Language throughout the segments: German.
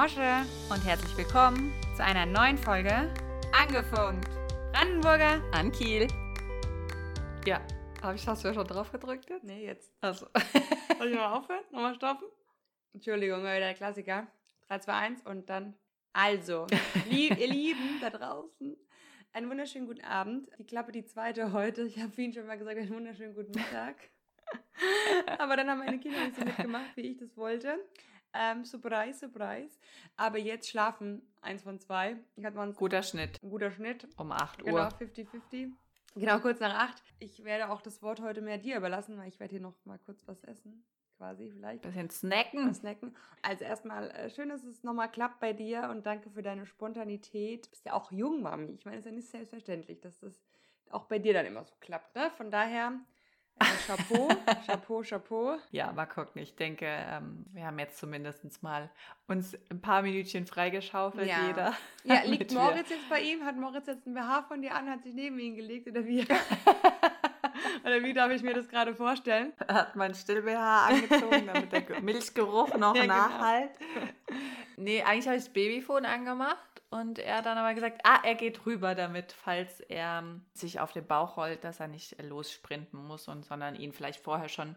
Mosche und herzlich willkommen zu einer neuen Folge Angefunkt. Brandenburger an Kiel. Ja, hab ich, hast du ja schon drauf gedrückt jetzt? Nee, jetzt. Also. Soll ich mal aufhören? Nochmal stoppen? Entschuldigung, wieder der Klassiker. 3, 2, 1 und dann. Also, lieb, ihr Lieben da draußen, einen wunderschönen guten Abend. Die Klappe, die zweite heute. Ich habe Ihnen schon mal gesagt, einen wunderschönen guten Mittag. Aber dann haben meine Kinder nicht so mitgemacht, wie ich das wollte. Ähm, surprise, surprise. Aber jetzt schlafen eins von zwei. Hat man guter Schnitt. Ein guter Schnitt. Um 8 Uhr. Genau, 50-50. Genau, kurz nach 8. Ich werde auch das Wort heute mehr dir überlassen, weil ich werde hier noch mal kurz was essen. Quasi vielleicht. Bisschen snacken. snacken. Also erstmal äh, schön, dass es nochmal klappt bei dir und danke für deine Spontanität. Du bist ja auch jung, Mami. Ich meine, es ist ja nicht selbstverständlich, dass das auch bei dir dann immer so klappt. Ne? Von daher äh, Chapeau, Chapeau, Chapeau. Ja, mal gucken. Ich denke, ähm, wir haben jetzt zumindest mal uns ein paar Minütchen freigeschaufelt, Ja. jeder. Ja, liegt Moritz jetzt bei ihm? Hat Moritz jetzt ein BH von dir an, hat sich neben ihn gelegt oder wie? oder wie darf ich mir das gerade vorstellen? hat mein Still-BH angezogen, damit der Ge- Milchgeruch noch Ja, genau. nachhalt. Nee, eigentlich habe ich das Babyphone angemacht und er hat dann aber gesagt, ah, er geht rüber damit, falls er ähm, sich auf den Bauch rollt, dass er nicht lossprinten muss, und, sondern ihn vielleicht vorher schon ein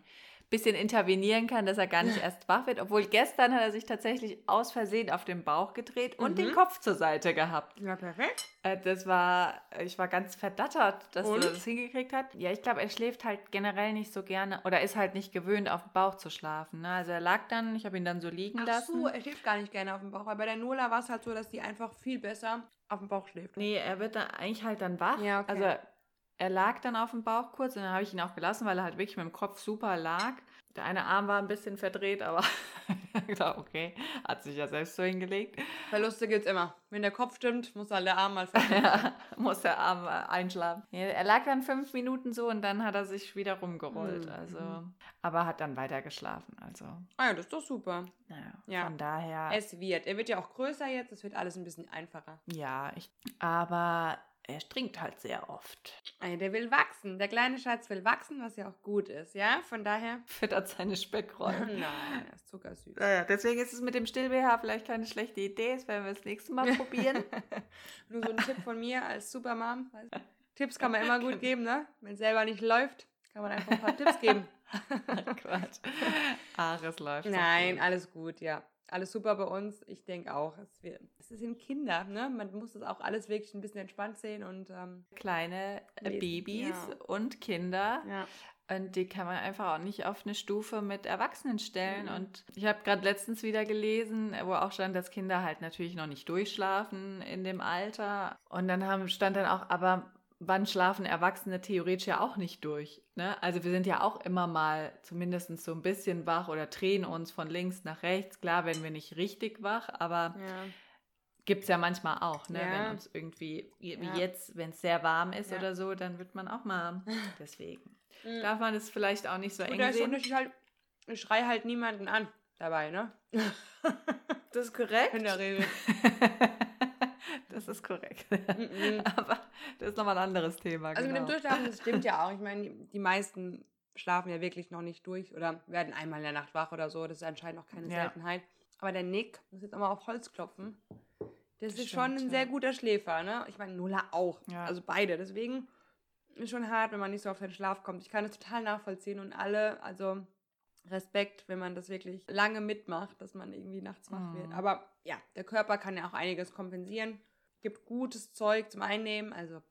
bisschen intervenieren kann, dass er gar nicht erst wach wird. Obwohl gestern hat er sich tatsächlich aus Versehen auf den Bauch gedreht und den Mhm. Kopf zur Seite gehabt. Ja, perfekt. Äh, Das war, ich war ganz verdattert, dass Und? er das hingekriegt hat. Ja, ich glaube, er schläft halt generell nicht so gerne oder ist halt nicht gewöhnt, auf dem Bauch zu schlafen. Ne? Also er lag dann, ich habe ihn dann so liegen Ach lassen. so, er schläft gar nicht gerne auf dem Bauch. Weil bei der Nola war es halt so, dass die einfach viel besser auf dem Bauch schläft. Nee, er wird dann eigentlich halt dann wach. Ja, okay. Also er lag dann auf dem Bauch kurz und dann habe ich ihn auch gelassen, weil er halt wirklich mit dem Kopf super lag. Der eine Arm war ein bisschen verdreht, aber ich dachte, okay, hat sich ja selbst so hingelegt. Verluste gibt's immer. Wenn der Kopf stimmt, muss halt der Arm mal. Ja, muss der Arm einschlafen. Er lag dann fünf Minuten so und dann hat er sich wieder rumgerollt. Mhm. Also, aber hat dann weiter geschlafen. Also, ah ja, das ist doch super. naja, Ja. von daher. Es wird. Er wird ja auch größer jetzt. Es wird alles ein bisschen einfacher. ja, ich, aber er trinkt halt sehr oft. Ja, der will wachsen. Der kleine Schatz will wachsen, was ja auch gut ist. Ja, von daher. Füttert seine Speckrollen. Nein, er ist zuckersüß. Naja, deswegen ist es mit dem Still-BH vielleicht keine schlechte Idee. Das werden wir das nächste Mal probieren. Nur so ein Tipp von mir als Supermom. Tipps kann man immer gut geben, ne? Wenn es selber nicht läuft, kann man einfach ein paar Tipps geben. Quatsch. Ach, es läuft. Nein, alles gut, ja. Alles super bei uns. Ich denke auch. Es, wird, es sind Kinder, ne? Man muss das auch alles wirklich ein bisschen entspannt sehen und ähm, Kleine äh, Lesen, Babys ja. und Kinder. ja. Und die kann man einfach auch nicht auf eine Stufe mit Erwachsenen stellen. Mhm. Und ich habe gerade letztens wieder gelesen, wo auch stand, dass Kinder halt natürlich noch nicht durchschlafen in dem Alter. Und dann haben, stand dann auch, aber wann schlafen Erwachsene theoretisch ja auch nicht durch? Ne? Also wir sind ja auch immer mal zumindest so ein bisschen wach oder drehen uns von links nach rechts. Klar, werden wir nicht richtig wach, aber ja. gibt es ja manchmal auch, ne? Ja. wenn uns irgendwie, wie Ja. jetzt, wenn es sehr warm ist Ja. oder so, dann wird man auch mal deswegen. Mhm. Darf man es vielleicht auch nicht so eng da ist der sehen? Unterschied halt, ich schreie halt niemanden an dabei, ne? Das ist korrekt. In der Regel. das ist korrekt. Mhm. Aber das ist nochmal ein anderes Thema. Also genau. mit dem Durchschlafen, das stimmt ja auch. Ich meine, die, meisten schlafen ja wirklich noch nicht durch oder werden einmal in der Nacht wach oder so. Das ist anscheinend auch keine Ja. Seltenheit. Aber der Nick, muss jetzt auch mal auf Holz klopfen, das ist Stimmt, schon ein ja. sehr guter Schläfer, ne? Ich meine, Nola auch. Ja. Also beide. Deswegen ist schon hart, wenn man nicht so auf seinen Schlaf kommt. Ich kann es total nachvollziehen und alle, also Respekt, wenn man das wirklich lange mitmacht, dass man irgendwie nachts wach Mhm. wird. Aber ja, der Körper kann ja auch einiges kompensieren. Gibt gutes Zeug zum Einnehmen, also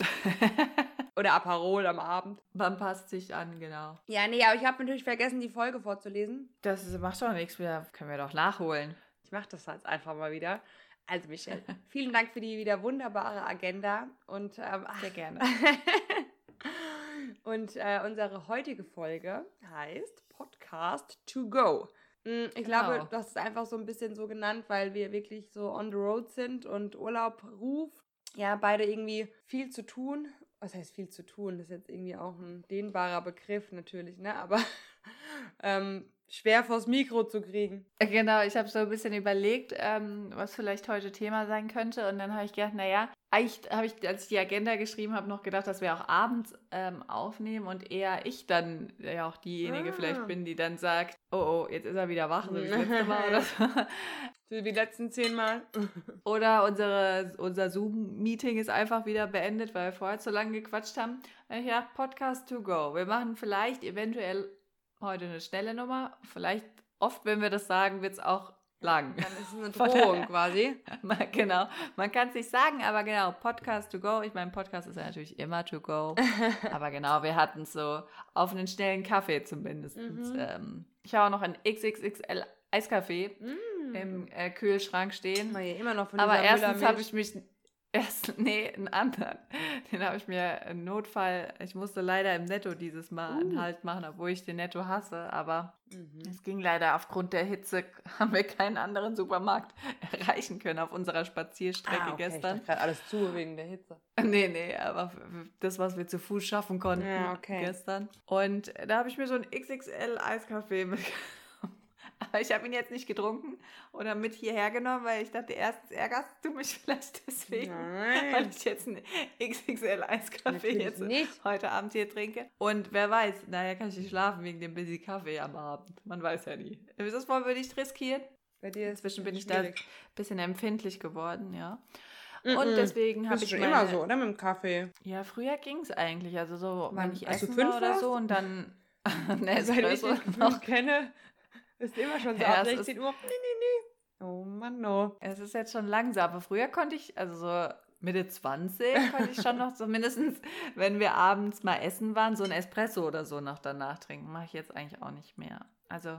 oder Aperol am Abend. Man passt sich an, genau. Ja, nee, aber ich habe natürlich vergessen, die Folge vorzulesen. Das macht doch nichts mehr. Können wir doch nachholen. Ich mache das jetzt einfach mal wieder. Also, Michelle, vielen Dank für die wieder wunderbare Agenda. Und, ähm, Sehr gerne. und äh, unsere heutige Folge heißt Podcast to go. Mm, Ich glaube, Genau. du hast es einfach so ein bisschen so genannt, weil wir wirklich so on the road sind und Urlaub ruft. Ja, beide irgendwie viel zu tun. Was heißt viel zu tun? Das ist jetzt irgendwie auch ein dehnbarer Begriff natürlich, ne? Aber ähm, schwer vors Mikro zu kriegen. Genau, ich habe so ein bisschen überlegt, ähm, was vielleicht heute Thema sein könnte. Und dann habe ich gedacht, naja, eigentlich habe ich, als ich die Agenda geschrieben habe, noch gedacht, dass wir auch abends ähm, aufnehmen und eher ich dann ja auch diejenige Ah. vielleicht bin, die dann sagt, oh, oh, jetzt ist er wieder wach, so wie das letzte Mal oder so. So wie die letzten zehn Mal. Oder unsere, unser Zoom-Meeting ist einfach wieder beendet, weil wir vorher zu lange gequatscht haben. Ja, Podcast to go. Wir machen vielleicht eventuell heute eine schnelle Nummer. Vielleicht oft, wenn wir das sagen, wird es auch lang. Dann ist es eine Drohung quasi. genau. Man kann es nicht sagen, aber genau, Podcast to go. Ich meine, Podcast ist ja natürlich immer to go. aber genau, wir hatten es so auf einen schnellen Kaffee zumindest. Mhm. Ähm, ich habe auch noch ein XXXL Eiskaffee mm. im äh, Kühlschrank stehen. Immer noch von Aber erstens habe ich mich erst nee, einen anderen. Den habe ich mir im Notfall, ich musste leider im Netto dieses Mal uh. einen Halt machen, obwohl ich den Netto hasse, aber mhm. es ging leider aufgrund der Hitze, haben wir keinen anderen Supermarkt erreichen können auf unserer Spazierstrecke ah, okay. gestern. Ich gerade alles zu wegen der Hitze. Nee, nee, aber das, was wir zu Fuß schaffen konnten ja, okay. gestern. Und da habe ich mir so einen XXL Eiskaffee mitgebracht aber ich habe ihn jetzt nicht getrunken oder mit hierher genommen, weil ich dachte, erstens ärgerst du mich vielleicht deswegen, Nein. weil ich jetzt einen XXL Eiskaffee jetzt nicht. heute Abend hier trinke. Und wer weiß, naja, kann ich nicht schlafen wegen dem busy Kaffee am Abend. Man weiß ja nie. Das wollen wir nicht riskieren. Bei dir Inzwischen bin ich da ein bisschen empfindlich geworden, ja. Mm -mm. Und deswegen habe ich schon meine, immer so, oder mit dem Kaffee. Ja, früher ging es eigentlich. Also so, Wann, wenn ich essen war oder so und dann ne, Seit ich dich noch kenne, ist immer schon so ja, ab 16 Uhr. Nee, nee, nee. Oh Mann, no. Es ist jetzt schon langsam. Aber früher konnte ich, also so Mitte 20, konnte ich schon noch so mindestens, wenn wir abends mal essen waren, so ein Espresso oder so noch danach trinken. Mache ich jetzt eigentlich auch nicht mehr. Also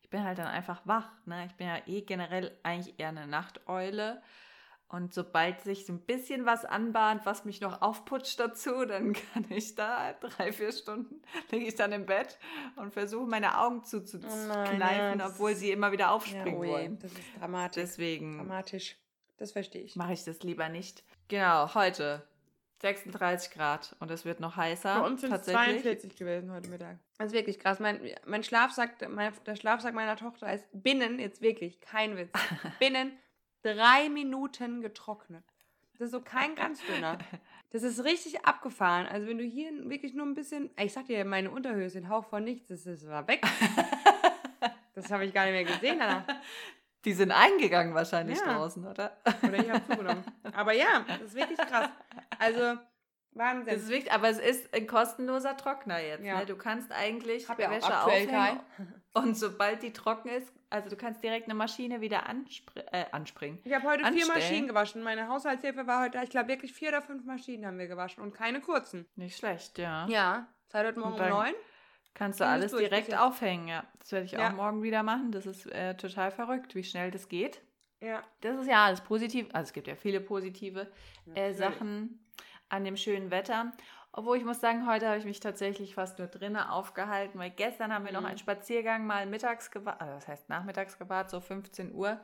ich bin halt dann einfach wach. Ne? Ich bin ja eh generell eigentlich eher eine Nachteule. Und sobald sich so ein bisschen was anbahnt, was mich noch aufputscht dazu, dann kann ich da drei, vier Stunden, liege ich dann im Bett und versuche meine Augen zuzukneifen, oh obwohl sie immer wieder aufspringen ja, wollen. Das ist dramatisch. Deswegen. Dramatisch. Das verstehe ich. Mache ich das lieber nicht. Genau, heute 36 Grad und es wird noch heißer. Bei uns sind es 42 gewesen heute Mittag. Das ist wirklich krass. Mein, mein Schlafsack, mein, der Schlafsack meiner Tochter ist binnen, jetzt wirklich, kein Witz, binnen drei Minuten getrocknet. Das ist so kein ganz dünner. Das ist richtig abgefahren. Also wenn du hier wirklich nur ein bisschen, ich sag dir, meine Unterhöhe sind Hauch von nichts, das, das war weg. das habe ich gar nicht mehr gesehen danach. Die sind eingegangen wahrscheinlich ja. draußen, oder? Oder ich habe zugenommen. Aber ja, das ist wirklich krass. Also Wahnsinn. Das ist wichtig, aber es ist ein kostenloser Trockner jetzt. Ja. Ne? Du kannst eigentlich Hab ja Wäsche aufhängen und sobald die trocken ist, also du kannst direkt eine Maschine wieder anspr äh, anspringen. Ich habe heute anstellen. vier Maschinen gewaschen. Meine Haushaltshilfe war heute, ich glaube wirklich vier oder fünf Maschinen haben wir gewaschen und keine kurzen. Nicht schlecht, ja. Ja, seit heute Morgen um neun. Kannst du alles direkt aufhängen, ja. Das werde ich ja. auch morgen wieder machen. Das ist äh, total verrückt, wie schnell das geht. Ja. Das ist ja alles positiv. Also es gibt ja viele positive äh, Sachen an dem schönen Wetter. Obwohl ich muss sagen, heute habe ich mich tatsächlich fast nur drinnen aufgehalten, weil gestern haben wir mhm. noch einen Spaziergang mal mittags gewahrt, also das heißt nachmittags gewahrt, so 15 Uhr.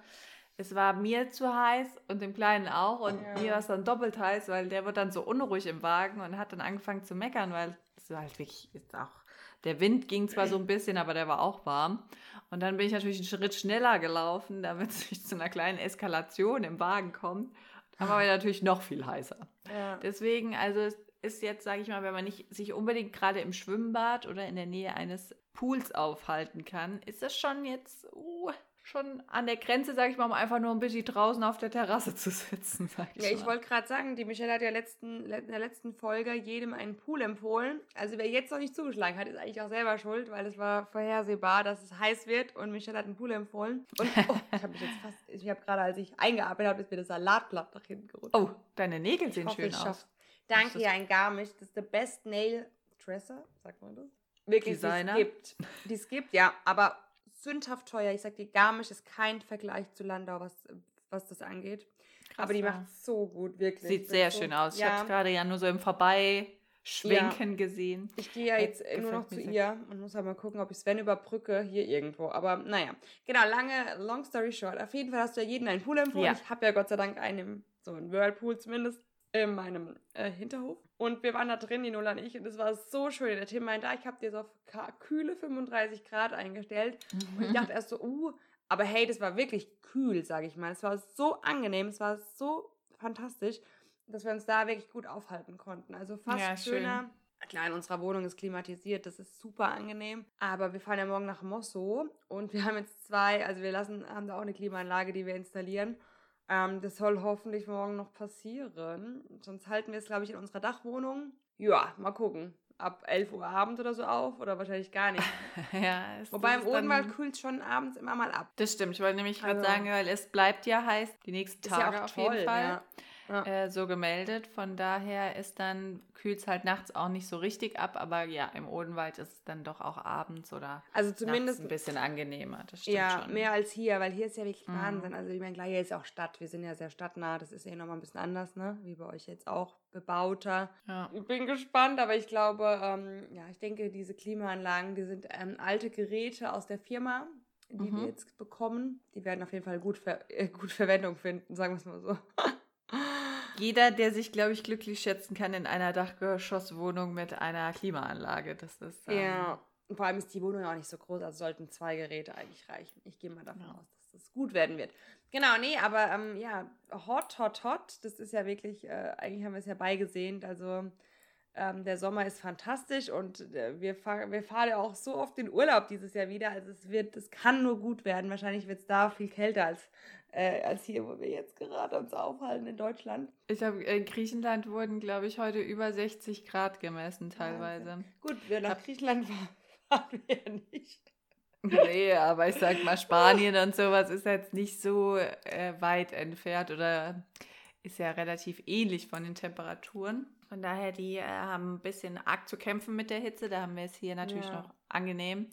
Es war mir zu heiß und dem Kleinen auch und ja. mir war es dann doppelt heiß, weil der wird dann so unruhig im Wagen und hat dann angefangen zu meckern, weil es halt wirklich ist auch der Wind ging zwar so ein bisschen, aber der war auch warm. Und dann bin ich natürlich einen Schritt schneller gelaufen, damit es nicht zu einer kleinen Eskalation im Wagen kommt. Aber war natürlich noch viel heißer. Ja. Deswegen, also es ist jetzt, sage ich mal, wenn man nicht sich unbedingt gerade im Schwimmbad oder in der Nähe eines Pools aufhalten kann, ist das schon jetzt uh, schon an der Grenze, sage ich mal, um einfach nur ein bisschen draußen auf der Terrasse zu sitzen. Sag ich ja, ich wollte gerade sagen, die Michelle hat ja letzten, in der letzten Folge jedem einen Pool empfohlen. Also wer jetzt noch nicht zugeschlagen hat, ist eigentlich auch selber schuld, weil es war vorhersehbar, dass es heiß wird und Michelle hat einen Pool empfohlen. Und oh, ich habe mich jetzt fast, ich habe gerade, als ich eingearbeitet habe, ist mir das Salatblatt nach hinten gerutscht. Oh, deine Nägel sehen hoffe, schön aus. Danke, ja, ein Garmisch. Das ist der Best Nail Dresser, sagt man das? Wirklich, Designer. die es gibt. Die es gibt, ja, aber sündhaft teuer. Ich sag dir, Garmisch ist kein Vergleich zu Landau, was, was das angeht. Krass, aber die ja. macht so gut, wirklich. Sieht sehr so, schön aus. Ja. Ich habe gerade ja nur so im Vorbeischwenken ja. gesehen. Ich gehe ja jetzt äh, nur noch zu ihr und muss halt mal gucken, ob ich Sven überbrücke, hier irgendwo. Aber naja, genau, lange, long story short. Auf jeden Fall hast du ja jeden einen Pool empfohlen. Ich habe ja Gott sei Dank einen, so einen Whirlpool zumindest in meinem äh, Hinterhof. Und wir waren da drin, die Nulla und ich, und es war so schön. Der Tim meinte, ah, ich habe dir so auf kühle 35 Grad eingestellt. Mhm. Und ich dachte erst so, uh, aber hey, das war wirklich kühl, sage ich mal. Es war so angenehm, es war so fantastisch, dass wir uns da wirklich gut aufhalten konnten. Also fast ja, schöner. Klar, in unserer Wohnung ist klimatisiert, das ist super angenehm. Aber wir fahren ja morgen nach Mosso und wir haben jetzt zwei, also wir lassen, haben da auch eine Klimaanlage, die wir installieren. Ähm, das soll hoffentlich morgen noch passieren. Sonst halten wir es, glaube ich, in unserer Dachwohnung. Ja, mal gucken. Ab 11 Uhr Abend oder so auf oder wahrscheinlich gar nicht. ja, es, Wobei im Odenwald kühlt schon abends immer mal ab. Das stimmt. Ich wollte nämlich gerade Also- sagen, weil es bleibt ja heiß die nächsten Tage ja auf toll. jeden Fall. Ja. Ja. Äh, so gemeldet. Von daher ist dann, kühlt es halt nachts auch nicht so richtig ab, aber ja, im Odenwald ist es dann doch auch abends oder Also zumindest ein bisschen angenehmer. Das stimmt Ja, schon. mehr als hier, weil hier ist ja wirklich Mhm. Wahnsinn. Also ich meine, klar, hier ist auch Stadt. Wir sind ja sehr stadtnah. Das ist ja nochmal ein bisschen anders, ne? Wie bei euch jetzt auch bebauter. Ja. Ich bin gespannt, aber ich glaube, ähm, ja, ich denke, diese Klimaanlagen, die sind ähm, alte Geräte aus der Firma, die Mhm. wir jetzt bekommen. Die werden auf jeden Fall gut, ver äh, gut Verwendung finden, sagen wir es mal so. Jeder, der sich, glaube ich, glücklich schätzen kann in einer Dachgeschosswohnung mit einer Klimaanlage. Das ist. ähm, Ja. Vor allem ist die Wohnung ja auch nicht so groß, also sollten zwei Geräte eigentlich reichen. Ich gehe mal davon Ja. aus, dass das gut werden wird. Genau, nee, aber ähm, ja, hot, hot, hot. Das ist ja wirklich, äh, eigentlich haben wir es ja beigesehnt. Also ähm, der Sommer ist fantastisch und äh, wir, fahr, wir fahren ja auch so oft in Urlaub dieses Jahr wieder. Also es wird, es kann nur gut werden. Wahrscheinlich wird es da viel kälter als, äh, als hier, wo wir jetzt gerade uns aufhalten in Deutschland. Ich habe in Griechenland wurden, glaube ich, heute über 60 Grad gemessen teilweise. Gut, wir nach Griechenland fahren wir ja nicht. Nee, aber ich sag mal, Spanien und sowas ist jetzt nicht so äh, weit entfernt oder ist ja relativ ähnlich von den Temperaturen. Von daher, die äh, haben ein bisschen arg zu kämpfen mit der Hitze. Da haben wir es hier natürlich Ja. noch angenehm.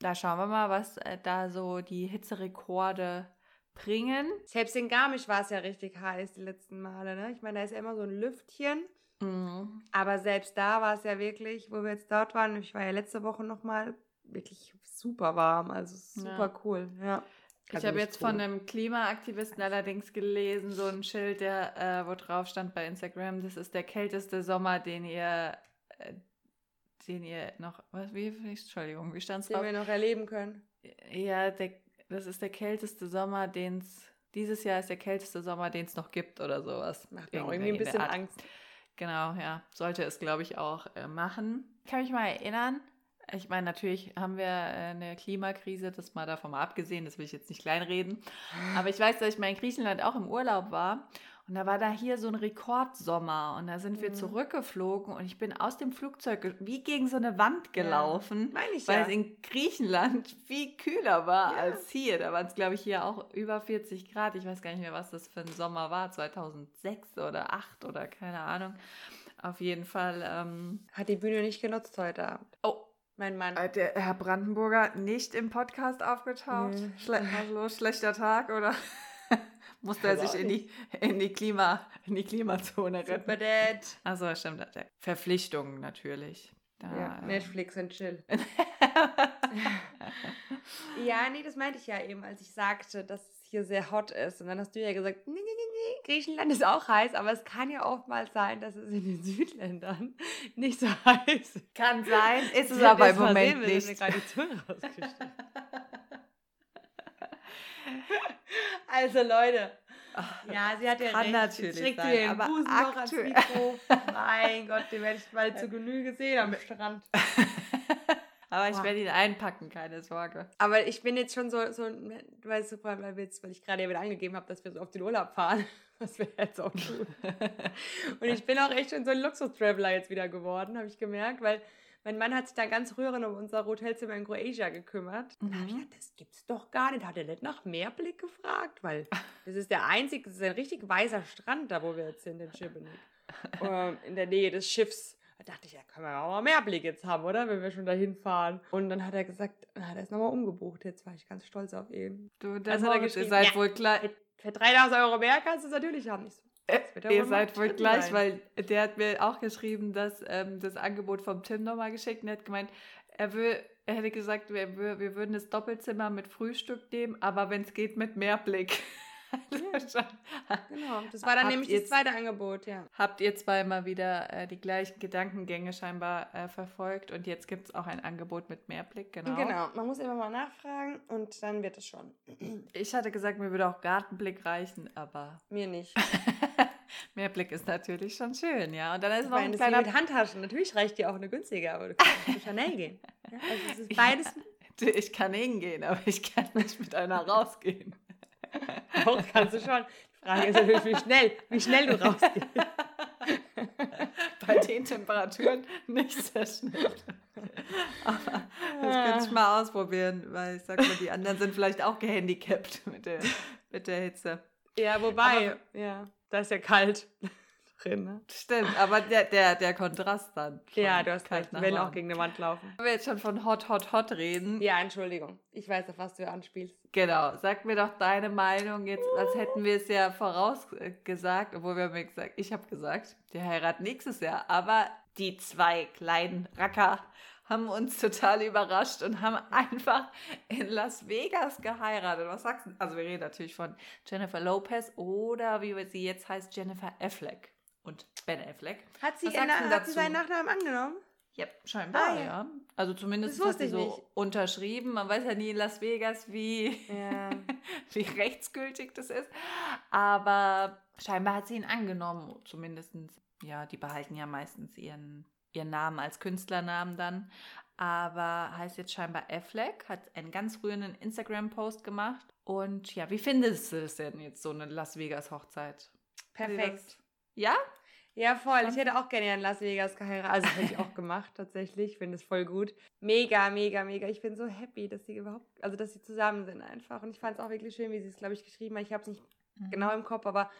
Da schauen wir mal, was äh, da so die Hitzerekorde bringen. Selbst in Garmisch war es ja richtig heiß die letzten Male, ne? Ich meine, da ist ja immer so ein Lüftchen. Mhm. Aber selbst da war es ja wirklich, wo wir jetzt dort waren, ich war ja letzte Woche nochmal wirklich super warm. Also super Ja. cool, ja. Ich Also habe nicht jetzt von cool. einem Klimaaktivisten allerdings gelesen, so ein Schild, der, äh, wo drauf stand bei Instagram, das ist der kälteste Sommer, den ihr, äh, den ihr noch, was, wie, Entschuldigung, wie stand es Den drauf? wir noch erleben können. Ja, der, das ist der kälteste Sommer, den es, dieses Jahr ist der kälteste Sommer, den es noch gibt oder sowas. Macht mir auch Irgendwie irgendwie ein bisschen Art. Angst. Genau, ja. Sollte es, glaube ich, auch äh, machen. Ich kann mich mal erinnern. Ich meine, natürlich haben wir äh, eine Klimakrise, das mal davon mal abgesehen, das will ich jetzt nicht kleinreden. Aber ich weiß, dass ich mal in Griechenland auch im Urlaub war und da war da hier so ein Rekordsommer und da sind wir Mhm. zurückgeflogen und ich bin aus dem Flugzeug wie gegen so eine Wand gelaufen, Meine ich weil ja. es in Griechenland viel kühler war Ja. als hier. Da waren es, glaube ich, hier auch über 40 Grad. Ich weiß gar nicht mehr, was das für ein Sommer war, 2006 oder 2008 oder keine Ahnung. Auf jeden Fall. Ähm, Hat die Bühne nicht genutzt heute Abend. oh, Mein Mann. äh, der Herr Brandenburger nicht im Podcast aufgetaucht. Nee. Schle also schlechter Tag oder musste er sich in die, in die, Klima, in die Klimazone retten? Also stimmt. Verpflichtungen natürlich. Da, Ja, äh, Netflix und chill. Ja, nee, das meinte ich ja eben, als ich sagte, dass hier sehr hot ist. Und dann hast du ja gesagt, nee, nee, nee, Griechenland ist auch heiß, aber es kann ja oftmals sein, dass es in den Südländern nicht so heiß ist. Kann sein, ist es aber im Moment mir nicht. Also Leute, ja, sie hat ja kann recht. natürlich schlägt sein, den aber Busen noch ans Mikro. Mein Gott, den werde ich bald zu Genüge sehen am Strand. Aber ich werde ihn einpacken, keine Sorge. Aber ich bin jetzt schon so, so weißt du, weil, jetzt, weil ich gerade ja wieder angegeben habe, dass wir so auf den Urlaub fahren, was wir jetzt auch tun. Und ich bin auch echt schon so ein Luxus-Traveler jetzt wieder geworden, habe ich gemerkt, weil mein Mann hat sich da ganz rührend um unser Hotelzimmer in Croatia gekümmert. Und da habe ich Mhm. gedacht, das gibt's doch gar nicht. Hat er nicht nach Meerblick gefragt? Weil das ist der einzige, das ist ein richtig weißer Strand, da wo wir jetzt sind, in Šibenik. ähm, in der Nähe des Schiffs. Da dachte ich, ja, können wir auch mal Meerblick jetzt haben, oder? Wenn wir schon dahin fahren. Und dann hat er gesagt, na, der ist nochmal umgebucht. Jetzt war ich ganz stolz auf ihn. Du, der Also hat er Moritz, ihr geschrieben, seid ja. wohl gleich. Für, für 3000 Euro mehr kannst du es natürlich haben. Ich so, das er Ihr seid wohl gleich, weil der hat mir auch geschrieben, dass ähm, das Angebot vom Tim nochmal geschickt und er hat gemeint, er, will, er hätte gesagt, wir, wir würden das Doppelzimmer mit Frühstück nehmen, aber wenn es geht, mit Mehrblick. Also Genau, das war dann Habt nämlich das zweite Angebot, ja. Habt ihr zwei mal wieder äh, die gleichen Gedankengänge scheinbar äh, verfolgt und jetzt gibt es auch ein Angebot mit Mehrblick, genau. Genau, man muss immer mal nachfragen und dann wird es schon. Ich hatte gesagt, mir würde auch Gartenblick reichen, aber Mir nicht. Mehrblick ist natürlich schon schön, ja. Und dann ist Ich noch ein kleiner mit Handtaschen. Natürlich reicht dir auch eine günstige, aber du kannst zu Chanel gehen. Ja, also es ist beides Du, Ich kann hingehen, aber ich kann nicht mit einer rausgehen. auch kannst du schon. Die Frage ist natürlich, wie schnell, wie schnell du rausgehst. Bei den Temperaturen nicht sehr schnell. Aber das könnte ich mal ausprobieren, weil ich sag mal, die anderen sind vielleicht auch gehandicapt mit der, mit der Hitze. Ja, wobei, ja, da ist ja kalt drin, ne? Stimmt, aber der, der, der Kontrast dann. Ja, du hast recht. Nach werden auch gegen eine Wand laufen. Wenn wir jetzt schon von Hot, Hot, Hot reden, Ja, Entschuldigung. Ich weiß, auf was du anspielst. genau, sag mir doch deine Meinung jetzt, als hätten wir es ja vorausgesagt, obwohl wir haben ja gesagt, ich habe gesagt, die heiraten nächstes Jahr, aber die zwei kleinen Racker haben uns total überrascht und haben einfach in Las Vegas geheiratet. Was sagst du? Also wir reden natürlich von Jennifer Lopez oder wie sie jetzt heißt, Jennifer Affleck und Ben Affleck. Hat sie, du hat sie seinen Nachnamen angenommen? Ja, scheinbar, Ah, ja. ja. Also zumindest Das hat sie so nicht. unterschrieben. Man weiß ja nie in Las Vegas, wie, Ja. wie rechtsgültig das ist. Aber scheinbar hat sie ihn angenommen, zumindest. Ja, die behalten ja meistens ihren, ihren Namen als Künstlernamen dann. Aber heißt jetzt scheinbar Affleck, hat einen ganz rührenden Instagram-Post gemacht. Und ja, wie findest du es denn jetzt, so eine Las Vegas-Hochzeit? Perfekt. Ja? Ja, voll. Ich hätte auch gerne in Las Vegas geheiratet. Also, hätte ich auch gemacht, tatsächlich. Ich finde es voll gut. Mega, mega, mega. Ich bin so happy, dass sie überhaupt, also, dass sie zusammen sind einfach. Und ich fand es auch wirklich schön, wie sie es, glaube ich, geschrieben hat. Ich habe es nicht Mhm. genau im Kopf, aber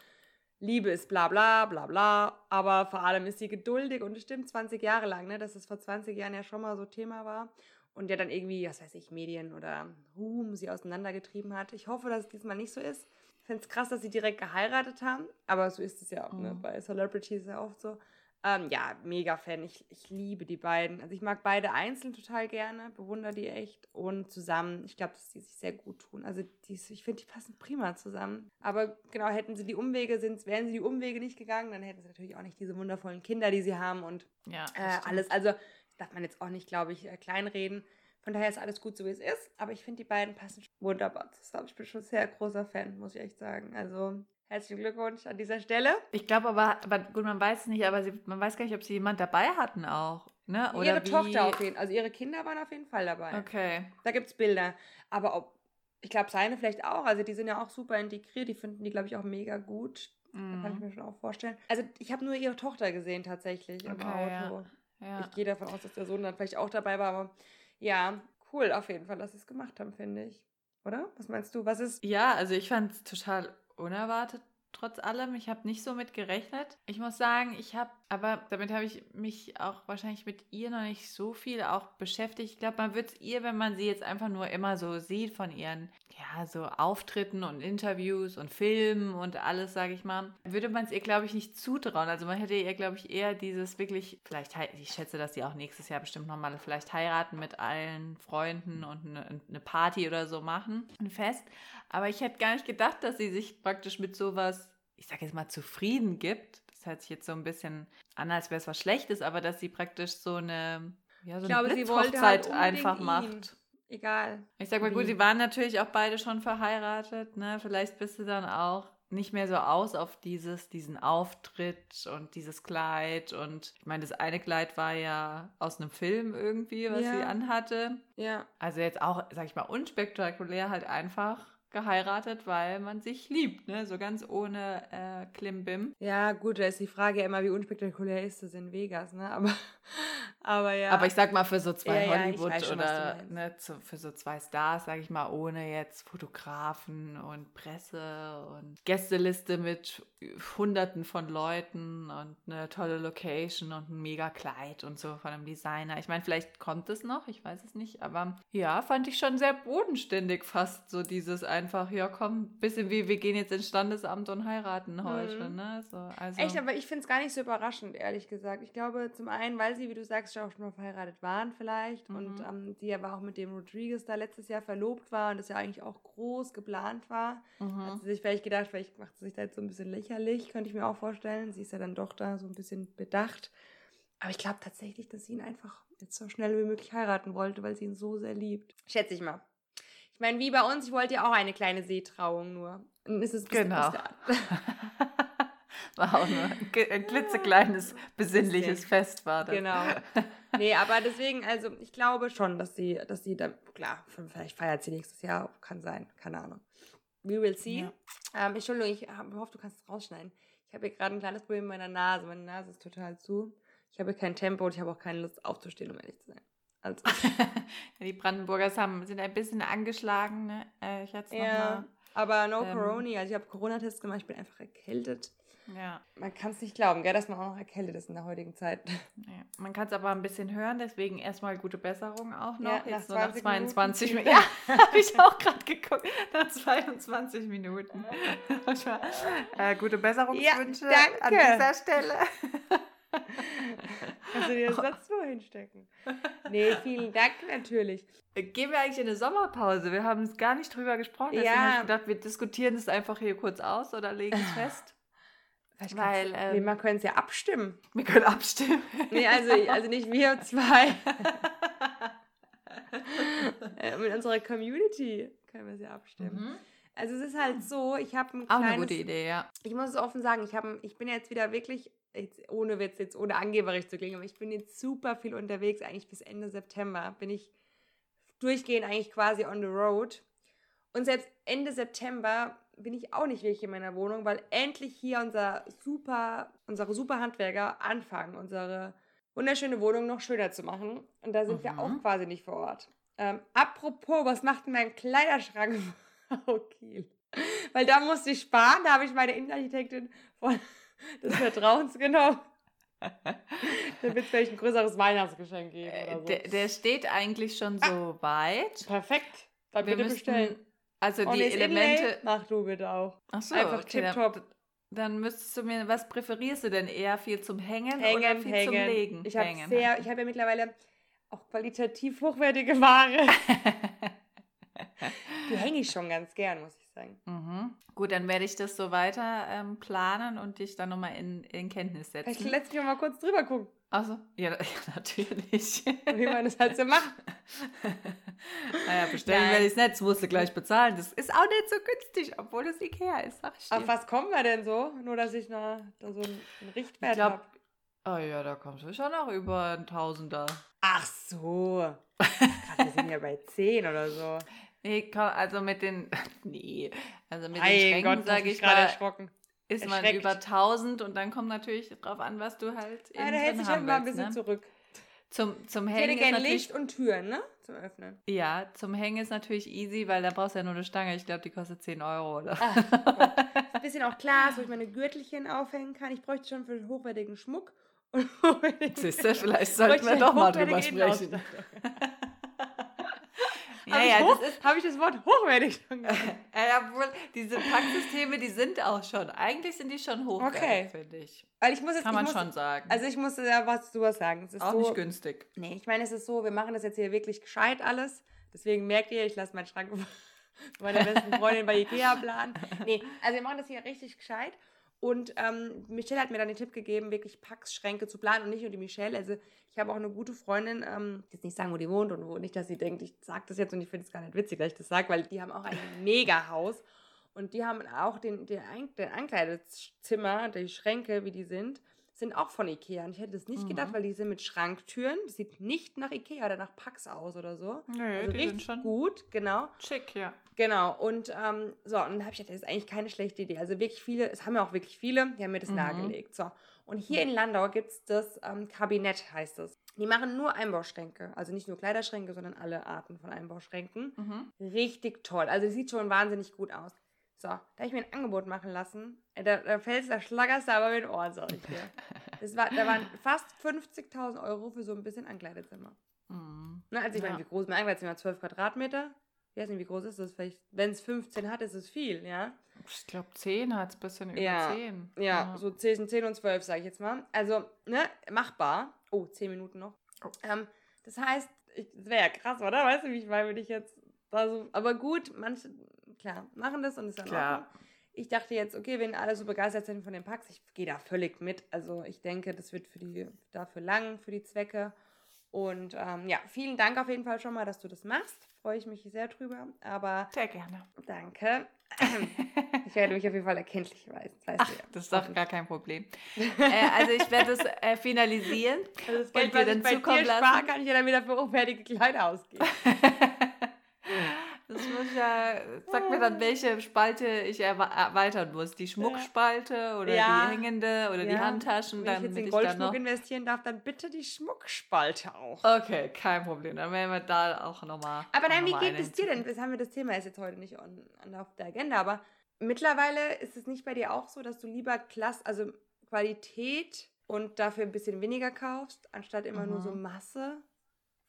Liebe ist bla bla bla bla. Aber vor allem ist sie geduldig und es stimmt 20 Jahre lang, ne, dass es vor 20 Jahren ja schon mal so Thema war. Und ja dann irgendwie, was weiß ich, Medien oder Ruhm sie auseinandergetrieben hat. Ich hoffe, dass es diesmal nicht so ist. Ich finde es krass, dass sie direkt geheiratet haben. Aber so ist es ja auch, ne? Mhm. Bei Celebrities ist ja oft so. Ähm, ja, mega Fan. Ich, ich liebe die beiden. Also ich mag beide einzeln total gerne, bewundere die echt. Und zusammen, ich glaube, dass die sich sehr gut tun. Also die, ich finde, die passen prima zusammen. Aber genau, hätten sie die Umwege, sind, wären sie die Umwege nicht gegangen, dann hätten sie natürlich auch nicht diese wundervollen Kinder, die sie haben und Ja, äh, alles. Also darf man jetzt auch nicht, glaube ich, äh, kleinreden. Von daher ist alles gut, so wie es ist. Aber ich finde, die beiden passen wunderbar zusammen. Ich bin schon sehr großer Fan, muss ich echt sagen. Also herzlichen Glückwunsch an dieser Stelle. Ich glaube aber, aber gut, man weiß es nicht, aber sie, man weiß gar nicht, ob sie jemand dabei hatten auch. Ne? Oder ihre wie... Tochter auf jeden Fall. Also ihre Kinder waren auf jeden Fall dabei. Okay. Da gibt es Bilder. Aber ob, ich glaube, seine vielleicht auch. Also die sind ja auch super integriert. Die finden die, glaube ich, auch mega gut. Da kann ich Mhm. mir schon auch vorstellen. Also ich habe nur ihre Tochter gesehen tatsächlich im Okay, ja. Auto. Ja. Ich gehe davon aus, dass der Sohn dann vielleicht auch dabei war. Aber ja, cool auf jeden Fall, dass sie es gemacht haben, finde ich. Oder? Was meinst du? Was ist... ja, also ich fand es total unerwartet, trotz allem. Ich habe nicht so mit gerechnet. Ich muss sagen, ich habe, aber damit habe ich mich auch wahrscheinlich mit ihr noch nicht so viel auch beschäftigt. Ich glaube, man wird es ihr, wenn man sie jetzt einfach nur immer so sieht von ihren, ja, so Auftritten und Interviews und Filmen und alles, sage ich mal, würde man es ihr, glaube ich, nicht zutrauen. Also man hätte ihr, glaube ich, eher dieses wirklich, vielleicht, ich schätze, dass sie auch nächstes Jahr bestimmt nochmal vielleicht heiraten mit allen Freunden und eine, eine Party oder so machen, ein Fest. Aber ich hätte gar nicht gedacht, dass sie sich praktisch mit sowas, ich sage jetzt mal, zufrieden gibt. Das hört sich jetzt so ein bisschen an, als wäre es was Schlechtes, aber dass sie praktisch so eine, ja, so Ich glaube, eine sie wollte Blitzhochzeit halt einfach unbedingt ihn. Egal. Ich sag mal, gut, Wie? sie waren natürlich auch beide schon verheiratet, ne? Vielleicht bist du dann auch nicht mehr so aus auf dieses, diesen Auftritt und dieses Kleid. Und ich meine, das eine Kleid war ja aus einem Film irgendwie, was sie Ja. anhatte. Ja. Also jetzt auch, sag ich mal, unspektakulär halt einfach geheiratet, weil man sich liebt, ne? So ganz ohne äh, Klimbim. Ja, gut, da ist die Frage ja immer, wie unspektakulär ist es in Vegas, ne? Aber, aber ja. Aber ich sag mal, für so zwei Ja, ja, Hollywood weiß schon, oder ne, zu, für so zwei Stars, sag ich mal, ohne jetzt Fotografen und Presse und Gästeliste mit hunderten von Leuten und eine tolle Location und ein mega Kleid und so von einem Designer. Ich meine, vielleicht kommt es noch, ich weiß es nicht, aber ja, fand ich schon sehr bodenständig fast so dieses einfach, ja komm, bisschen wie wir gehen jetzt ins Standesamt und heiraten heute, Mhm. ne? So, also, Echt, aber ich finde es gar nicht so überraschend, ehrlich gesagt. Ich glaube, zum einen, weil sie, wie du sagst, schon auch schon mal verheiratet waren vielleicht Mhm. und ähm, sie aber auch mit dem Rodriguez da letztes Jahr verlobt war und das ja eigentlich auch groß geplant war. mhm. Hat sie sich vielleicht gedacht, vielleicht macht sie sich da jetzt so ein bisschen lächerlich, könnte ich mir auch vorstellen. Sie ist ja dann doch da so ein bisschen bedacht. Aber ich glaube tatsächlich, dass sie ihn einfach jetzt so schnell wie möglich heiraten wollte, weil sie ihn so sehr liebt. Schätze ich mal. Ich meine, wie bei uns, ich wollte ja auch eine kleine Seetrauung nur. Ist es bisschen Genau. War auch nur ein klitzekleines, besinnliches. Fest war das. Genau. Nee, aber deswegen, also ich glaube schon, dass sie, dass sie dann, klar, vielleicht feiert sie nächstes Jahr, kann sein, keine Ahnung. We will see. Ja. Ähm, Entschuldigung, ich hoffe, du kannst es rausschneiden. Ich habe hier gerade ein kleines Problem mit meiner Nase. Meine Nase ist total zu. Ich habe kein Tempo und ich habe auch keine Lust aufzustehen, um ehrlich zu sein. Also, die Brandenburgers haben, sind ein bisschen angeschlagen, ne? Äh, ich jetzt ja, aber no ähm, Corona. Also ich habe Corona-Test gemacht, ich bin einfach erkältet. Ja, Man kann es nicht glauben, gell, dass man auch noch erkältet ist in der heutigen Zeit. ja. Man kann es aber ein bisschen hören, deswegen erstmal gute Besserung auch noch. Ja, nach jetzt nur nach 20 22 Minuten. Minuten. Ja, habe ich auch gerade geguckt. Nach 22 Minuten. äh, gute Besserungswünsche Ja, an danke. dieser Stelle. Kannst du dir das sonst wo hinstecken? Nee, vielen Dank natürlich. Gehen wir eigentlich in eine Sommerpause? Wir haben es gar nicht drüber gesprochen. Deswegen Ja. habe ich gedacht, wir diskutieren es einfach hier kurz aus oder legen es fest. Vielleicht Weil, ähm, wir können es ja abstimmen. Wir können abstimmen. Nee, also, also nicht wir zwei. Äh, Mit unserer Community können wir es ja abstimmen. Also es ist halt so, ich habe ein Mhm. Auch kleines... eine gute Idee, ja. Ich muss es offen sagen, ich, hab, ich bin jetzt wieder wirklich, jetzt, ohne Witz, jetzt ohne angeberisch zu klingen, aber ich bin jetzt super viel unterwegs, eigentlich bis Ende September bin ich durchgehend eigentlich quasi on the road. Und selbst Ende September bin ich auch nicht wirklich in meiner Wohnung, weil endlich hier unser super, unsere super Handwerker anfangen, unsere wunderschöne Wohnung noch schöner zu machen. Und da sind wir Mhm. auch quasi nicht vor Ort. Ähm, apropos, was macht denn mein Kleiderschrank Kiel? Weil da musste ich sparen, da habe ich meine Innenarchitektin von des Vertrauens genommen. Da wird es vielleicht ein größeres Weihnachtsgeschenk geben oder Äh, so. Der, der steht eigentlich schon so weit. Perfekt. Dann Wir bitte müssten, bestellen. also Und die ist Inlay? Elemente. Mach du bitte auch. Ach so, Einfach okay, dann- tipptopp. Dann müsstest du mir, was präferierst du denn eher? Viel zum Hängen, oder Hängen, viel hängen. zum Legen? Ich habe sehr, ich habe ja mittlerweile auch qualitativ hochwertige Ware. Die hänge ich schon ganz gern, muss ich sagen. mhm. Gut, dann werde ich das so weiter ähm, planen und dich dann nochmal in, in Kenntnis setzen. letztlich mal kurz drüber gucken, Achso, ja, ja, natürlich. wie man das halt so macht. naja, bestellen werde ich es nicht, musst du gleich bezahlen. Das ist auch nicht so günstig, obwohl es Ikea ist, sag ich dir. Auf was kommen wir denn so? Nur, dass ich na, da so einen, ich Richtwert habe. oh ja, da kommst du schon noch über ein Tausender. Ach so. Grad, wir sind ja bei 10 oder so. Nee, komm, also mit den, nee, also mit den Mein Schränken, sage ich gerade mal, erschrocken. ist man erschreckt. über 1000 und dann kommt natürlich drauf an, was du halt Ja, innen da hält sich halt mal ein bisschen ne? zurück. Zum, zum Ich hätte Hängen ist gerne natürlich, Licht und Türen, ne? Zum Öffnen. ja, zum Hängen ist natürlich easy, weil da brauchst du ja nur eine Stange. Ich glaube, die kostet 10 Euro oder. Ein bisschen auch Glas, wo ich meine Gürtelchen aufhängen kann. Ich bräuchte schon für hochwertigen Schmuck. Siehst du, vielleicht sollten wir ich doch mal drüber sprechen. Habe ja, ich, hoch- das hab ich das Wort hochwertig schon gesagt? obwohl, diese Packsysteme, die sind auch schon, eigentlich sind die schon hochwertig, Okay. finde ich. Weil ich muss jetzt, Kann man muss, schon sagen. Also ich musste ja was zu was sagen. Auch so, nicht günstig. Nee, ich meine, es ist so, wir machen das jetzt hier wirklich gescheit alles. Deswegen merkt ihr, ich lasse meinen Schrank meiner besten Freundin bei Ikea planen. Nee, also wir machen das hier richtig gescheit. Und ähm, Michelle hat mir dann den Tipp gegeben, wirklich Packschränke zu planen und nicht nur die Michelle. Also ich habe auch eine gute Freundin, ähm, jetzt nicht sagen, wo die wohnt und wo nicht, dass sie denkt, ich sage das jetzt und ich finde es gar nicht witzig, dass ich das sage, weil die haben auch ein Mega-Haus. Und die haben auch den, den, den Ankleidezimmer, die Schränke, wie die sind, sind auch von Ikea. Und ich hätte das nicht Mhm. gedacht, weil die sind mit Schranktüren. Das sieht nicht nach Ikea oder nach Pax aus oder so. Nö, also die sind richtig schon gut, genau. schick, ja. Genau. Und ähm, so, und dann habe ich gedacht, das ist eigentlich keine schlechte Idee. Also wirklich viele, es haben ja auch wirklich viele, die haben mir das Mhm. nahegelegt. So. Und hier in Landau gibt es das ähm, Kabinett, heißt es. Die machen nur Einbauschränke. Also nicht nur Kleiderschränke, sondern alle Arten von Einbauschränken. Mhm. Richtig toll. Also sieht schon wahnsinnig gut aus. So, da habe ich mir ein Angebot machen lassen. Äh, Da, da fällst da schlaggerst du aber mit den Ohren, sag ich dir. Das war, da waren fast 50.000 Euro für so ein bisschen Ankleidezimmer. Mhm. Ne, also ich Ja. meine, wie groß mein Ankleidezimmer? 12 Quadratmeter? Ich weiß nicht, wie groß ist das? Vielleicht, wenn es 15 hat, ist es viel, ja? Ich glaube, 10 hat es ein bisschen über Ja, 10. Ja, so zwischen 10 und 12, sage ich jetzt mal. Also, ne, machbar. Oh, 10 Minuten noch. Oh. Ähm, das heißt, ich- das wäre ja krass, oder? Weißt du, wie ich meine, wenn ich jetzt da so. Aber gut, manche, klar, machen das und ist dann Klar. auch. Ich dachte jetzt, okay, wenn alle so begeistert sind von den Packs, ich gehe da völlig mit. Also ich denke, das wird für die dafür lang, für die Zwecke. Und ähm, ja, vielen Dank auf jeden Fall schon mal, dass du das machst. Freue ich mich sehr drüber. Aber Sehr gerne. danke. Ich werde mich auf jeden Fall erkenntlich weisen. Das, Ach, das ist doch gar kein Problem. äh, also ich werde es äh, finalisieren. Also das und Geld, dir was dann zukommen dir lassen. spare, kann ich ja dann wieder für hochwertige Kleider ausgeben. Ja, sag mir dann, welche Spalte ich erweitern muss. Die Schmuckspalte oder Ja. die hängende oder die Ja. Handtaschen, Wenn ich jetzt in Goldschmuck noch... investieren darf, dann bitte die Schmuckspalte auch. Okay, kein Problem. Dann werden wir da auch nochmal. Aber wie noch mal geht es dir denn? Das haben wir das Thema ist jetzt heute nicht on, on auf der Agenda, aber mittlerweile ist es nicht bei dir auch so, dass du lieber Klasse, also Qualität und dafür ein bisschen weniger kaufst, anstatt immer nur Mhm. so Masse?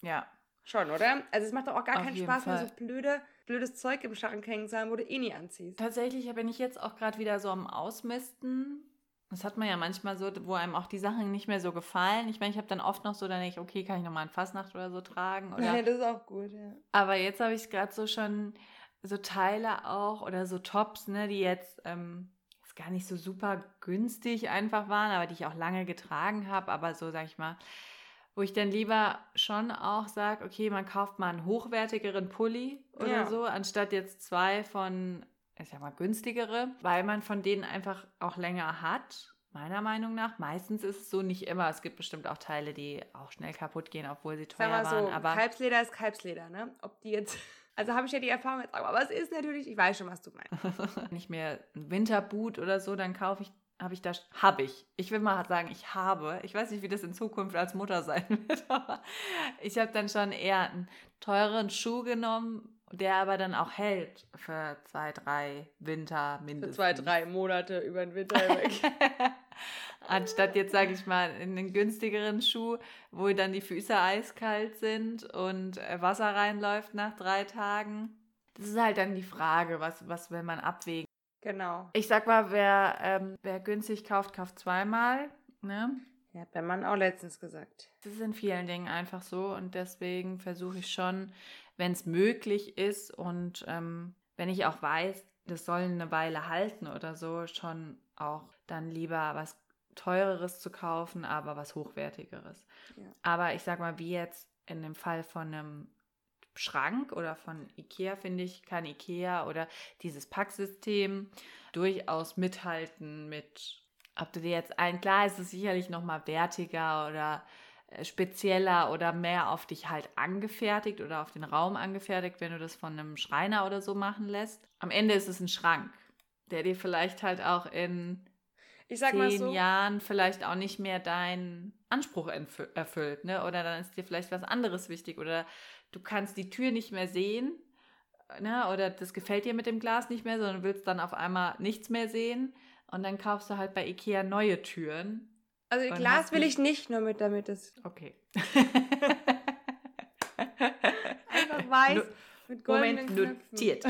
Ja. Schon, oder? Also es macht doch auch gar Auf keinen Spaß, mehr Fall. so blöde, blödes Zeug im Schrank hängen haben, wo du eh nie anziehst. Tatsächlich bin ich jetzt auch gerade wieder so am Ausmisten. Das hat man ja manchmal so, wo einem auch die Sachen nicht mehr so gefallen. Ich meine, ich habe dann oft noch so, dann denke ich, okay, kann ich nochmal ein Fassnacht oder so tragen? Oder Ja, das ist auch gut, ja. Aber jetzt habe ich gerade so schon so Teile auch oder so Tops, ne, die jetzt, ähm, jetzt gar nicht so super günstig einfach waren, aber die ich auch lange getragen habe, aber so, sag ich mal, wo ich dann lieber schon auch sage, okay, man kauft mal einen hochwertigeren Pulli oder Ja. so, anstatt jetzt zwei von, ich sag mal, günstigere, weil man von denen einfach auch länger hat. Meiner Meinung nach. Meistens ist es so nicht immer. Es gibt bestimmt auch Teile, die auch schnell kaputt gehen, obwohl sie teuer Sag mal so, waren. Aber Kalbsleder ist Kalbsleder, ne? Ob die jetzt. Also habe ich ja die Erfahrung jetzt auch. Aber es ist natürlich, ich weiß schon, was du meinst. Wenn ich mir ein Winterboot oder so, dann kaufe ich, habe ich das, habe ich. Ich will mal sagen, ich habe. Ich weiß nicht, wie das in Zukunft als Mutter sein wird, aber ich habe dann schon eher einen teuren Schuh genommen, der aber dann auch hält für zwei, drei Winter Für mindestens. zwei, drei Monate über den Winter hinweg. Anstatt jetzt, sage ich mal, in einen günstigeren Schuh, wo dann die Füße eiskalt sind und äh, Wasser reinläuft nach drei Tagen. Das ist halt dann die Frage, was, was will man abwägen. Genau. Ich sag mal, wer, ähm, wer günstig kauft, kauft zweimal. Ne? Ja, hat mein Mann auch letztens gesagt. Das ist in vielen Dingen einfach so und deswegen versuche ich schon, wenn es möglich ist und ähm, wenn ich auch weiß, das soll eine Weile halten oder so, schon auch dann lieber was teureres zu kaufen, aber was hochwertigeres. Ja. Aber ich sag mal, wie jetzt in dem Fall von einem Schrank oder von Ikea, finde ich, kann Ikea oder dieses Packsystem durchaus mithalten mit, ob du dir jetzt ein, klar ist es sicherlich nochmal wertiger oder äh, spezieller oder mehr auf dich halt angefertigt oder auf den Raum angefertigt, wenn du das von einem Schreiner oder so machen lässt. Am Ende ist es ein Schrank, der dir vielleicht halt auch in Ich sag mal zehn so. Jahren vielleicht auch nicht mehr deinen Anspruch erfüllt, ne? Oder dann ist dir vielleicht was anderes wichtig oder du kannst die Tür nicht mehr sehen, ne? Oder das gefällt dir mit dem Glas nicht mehr, sondern willst dann auf einmal nichts mehr sehen und dann kaufst du halt bei Ikea neue Türen. Also Glas will ich nicht, nur mit, damit es Okay. einfach weiß No- mit goldenen Moment, Knöpfen. notiert.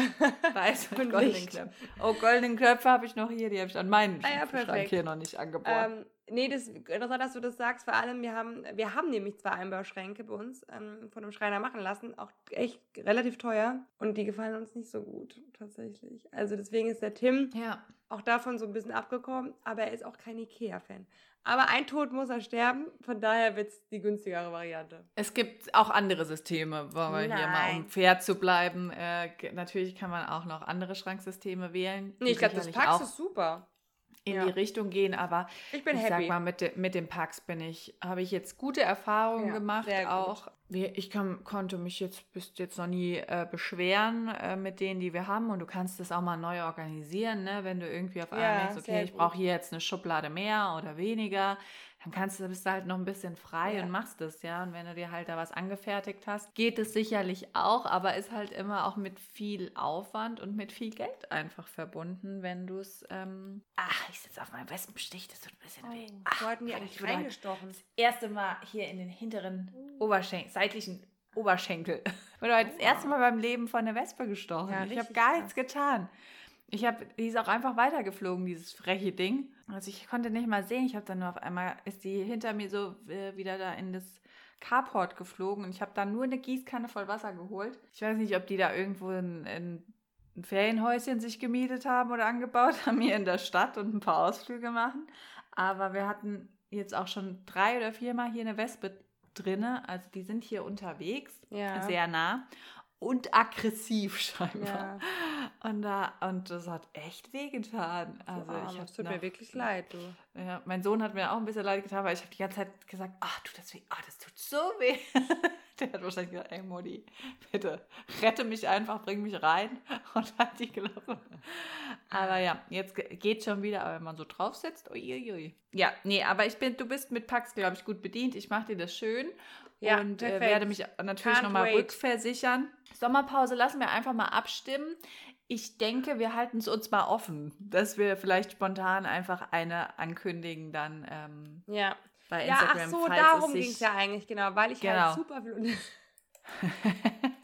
Weiß mit goldenen. Knöpfen. Oh, goldenen Knöpfe habe ich noch hier, die habe ich an meinen Ah ja, Schrank hier noch nicht angebaut. Ähm, nee, das ist interessant, dass du das sagst. Vor allem, wir haben, wir haben nämlich zwei Einbauschränke bei uns ähm, von einem Schreiner machen lassen. Auch echt relativ teuer. Und die gefallen uns nicht so gut, tatsächlich. Also deswegen ist der Tim ja. auch davon so ein bisschen abgekommen. Aber er ist auch kein Ikea-Fan. Aber ein Tod muss er sterben. Von daher wird es die günstigere Variante. Es gibt auch andere Systeme, wollen wir hier mal, um fair zu bleiben. Äh, natürlich kann man auch noch andere Schranksysteme wählen. Nee, ich glaube, das Pax ist super. In ja. die Richtung gehen, aber Ich bin ich happy. sag mal, mit, de, mit dem Pax bin ich, habe ich jetzt gute Erfahrungen Ja, gemacht. Auch ich kann, konnte mich jetzt bis jetzt noch nie äh, beschweren äh, mit denen, die wir haben. Und du kannst das auch mal neu organisieren, ne? wenn du irgendwie auf einmal Ja, merkst, okay, ich brauche hier jetzt eine Schublade mehr oder weniger. Dann kannst du, bist du halt noch ein bisschen frei Ja. und machst es, ja. Und wenn du dir halt da was angefertigt hast, geht es sicherlich auch, aber ist halt immer auch mit viel Aufwand und mit viel Geld einfach verbunden, wenn du es. Ähm Ach, ich sitze auf meinem Wespenstich, das tut ein bisschen weh. Oh, Ach, wo hatten die eigentlich reingestochen? das erste Mal hier in den hinteren Oberschenkel, seitlichen Oberschenkel. Ich wurde heute das erste Mal beim Leben von der Wespe gestochen. Ja, ich habe gar nichts getan. Ich habe, die ist auch einfach weitergeflogen, dieses freche Ding. Also ich konnte nicht mal sehen. Ich habe dann nur auf einmal, ist die hinter mir so äh, wieder da in das Carport geflogen und ich habe da nur eine Gießkanne voll Wasser geholt. Ich weiß nicht, ob die da irgendwo ein, ein, ein Ferienhäuschen sich gemietet haben oder angebaut haben hier in der Stadt und ein paar Ausflüge machen. Aber wir hatten jetzt auch schon drei oder viermal hier eine Wespe drinne. Also die sind hier unterwegs, Ja. sehr nah und aggressiv scheinbar. Ja. Und, da, und das hat echt wehgetan. Also Also, ich es tut mir noch- wirklich leid, du. Ja, mein Sohn hat mir auch ein bisschen leid getan, weil ich habe die ganze Zeit gesagt, ach, tut das weh, ah, das tut so weh. Der hat wahrscheinlich gesagt, ey Modi, bitte rette mich einfach, bring mich rein und halt die Klappe. Aber ja, jetzt ge- geht schon wieder, aber wenn man so drauf sitzt, uiuiui. Ja, nee, aber ich bin, du bist mit Pax, glaube ich, gut bedient. Ich mache dir das schön Ja, und äh, werde mich natürlich nochmal rückversichern. Sommerpause lassen wir einfach mal abstimmen. Ich denke, wir halten es uns mal offen, dass wir vielleicht spontan einfach eine ankündigen dann ähm, Ja. bei Ja, Instagram. ach so, falls darum ging es ja eigentlich, genau, weil ich Genau. halt super viel,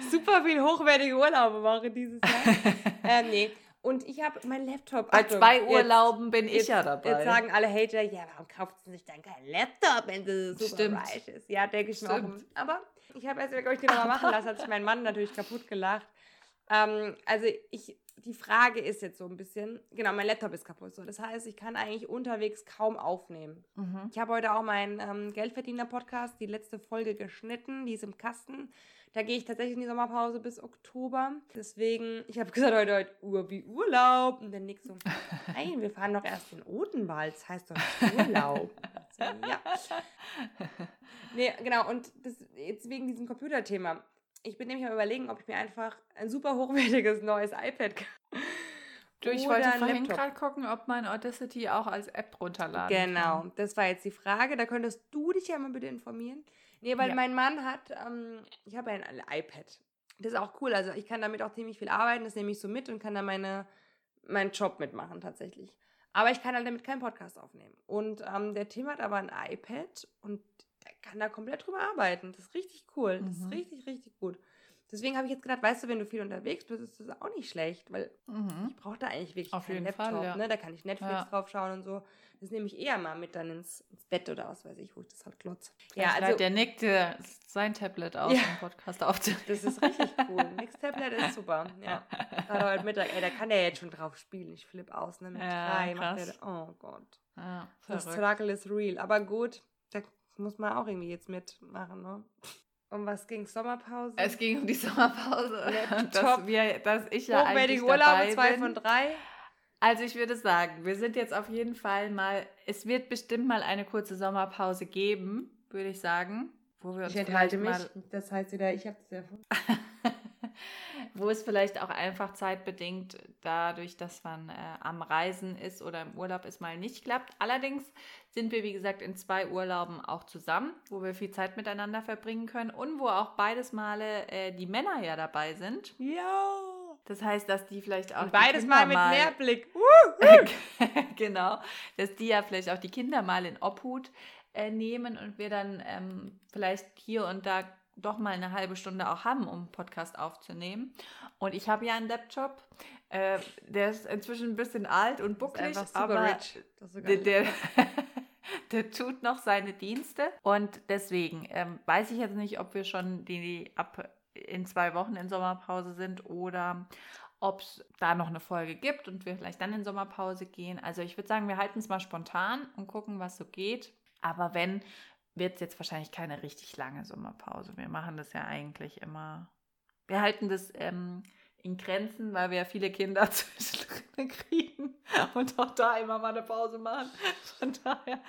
super viel hochwertige Urlaube mache dieses Jahr. ähm, nee. Und ich habe meinen Laptop. Bei Achtung, zwei jetzt- Urlauben bin ich jetzt, ja dabei. Jetzt sagen alle Hater, ja, warum kauft sie sich dann keinen Laptop, wenn sie super Stimmt. reich ist? Ja, denke ich mir auch. Stimmt. Aber ich habe erst, glaube ich, den nochmal machen lassen, hat sich mein Mann natürlich kaputt gelacht. Ähm, also ich, die Frage ist jetzt so ein bisschen, genau, mein Laptop ist kaputt. So. Das heißt, ich kann eigentlich unterwegs kaum aufnehmen. mhm. Ich habe heute auch meinen ähm, Geldverdiener-Podcast, die letzte Folge geschnitten, die ist im Kasten. Da gehe ich tatsächlich in die Sommerpause bis Oktober. Deswegen, ich habe gesagt, heute, heute Ur wie Urlaub. Und der Nick so, nein, wir fahren doch erst in Odenwald. Das heißt doch Urlaub. so, ja. Nee, genau. Und das, jetzt wegen diesem Computerthema. Ich bin nämlich am überlegen, ob ich mir einfach ein super hochwertiges neues iPad. Du, ich wollte vorhin gerade gucken, ob man Audacity auch als App runterladen Genau, kann. das war jetzt die Frage. Da könntest du dich ja mal bitte informieren. Nee, weil Ja. mein Mann hat, ähm, ich habe ein iPad. Das ist auch cool. Also ich kann damit auch ziemlich viel arbeiten. Das nehme ich so mit und kann da meine, meinen Job mitmachen tatsächlich. Aber ich kann halt damit keinen Podcast aufnehmen. Und ähm, der Tim hat aber ein iPad und kann da komplett drüber arbeiten. Das ist richtig cool. Das Mhm. ist richtig, richtig gut. Deswegen habe ich jetzt gedacht, weißt du, wenn du viel unterwegs bist, ist das auch nicht schlecht, weil Mhm. ich brauche da eigentlich wirklich Auf keinen jeden Fall, Laptop. ja. ne? Da kann ich Netflix Ja. drauf schauen und so. Das nehme ich eher mal mit dann ins, ins Bett oder was weiß ich, wo ich das halt klotz. Ja, also der nickt dir sein Tablet aus, Ja. um Podcast aufzunehmen. das ist richtig cool. Nix Tablet ist super. Ja. Gerade heute Mittag, ey, da kann der jetzt schon drauf spielen. Ich flipp aus, ne? Mit Ja, drei macht der, oh Gott. Ja, Das. Struggle ist real. Aber gut, muss man auch irgendwie jetzt mitmachen, ne? Um was ging Sommerpause? Es ging um die Sommerpause. Laptop. Dass, wir, dass ich ja eigentlich Hochwertige dabei Urlaube, zwei bin. von drei. Also ich würde sagen, wir sind jetzt auf jeden Fall mal, es wird bestimmt mal eine kurze Sommerpause geben, würde ich sagen. Wo wir uns Ich enthalte mich. Mal, Das heißt wieder, ich habe ja von. wo es vielleicht auch einfach zeitbedingt dadurch, dass man äh, am Reisen ist oder im Urlaub ist, mal nicht klappt. Allerdings sind wir, wie gesagt, in zwei Urlauben auch zusammen, wo wir viel Zeit miteinander verbringen können und wo auch beides Male äh, die Männer ja dabei sind. Ja. Das heißt, dass die vielleicht auch Und die beides Kinder mal mit Mehrblick. Uh. genau, dass die ja vielleicht auch die Kinder mal in Obhut äh, nehmen und wir dann ähm, vielleicht hier und da doch mal eine halbe Stunde auch haben, um einen Podcast aufzunehmen. Und ich habe ja einen Laptop, äh, der ist inzwischen ein bisschen alt und bucklig, aber der, der, der tut noch seine Dienste. Und deswegen ähm, weiß ich jetzt nicht, ob wir schon die ab in zwei Wochen in Sommerpause sind oder ob es da noch eine Folge gibt und wir vielleicht dann in Sommerpause gehen. Also ich würde sagen, wir halten es mal spontan und gucken, was so geht. Aber wenn, wird es jetzt wahrscheinlich keine richtig lange Sommerpause. Wir machen das ja eigentlich immer. Wir halten das ähm, in Grenzen, weil wir ja viele Kinder zwischendrin kriegen und auch da immer mal eine Pause machen. Von daher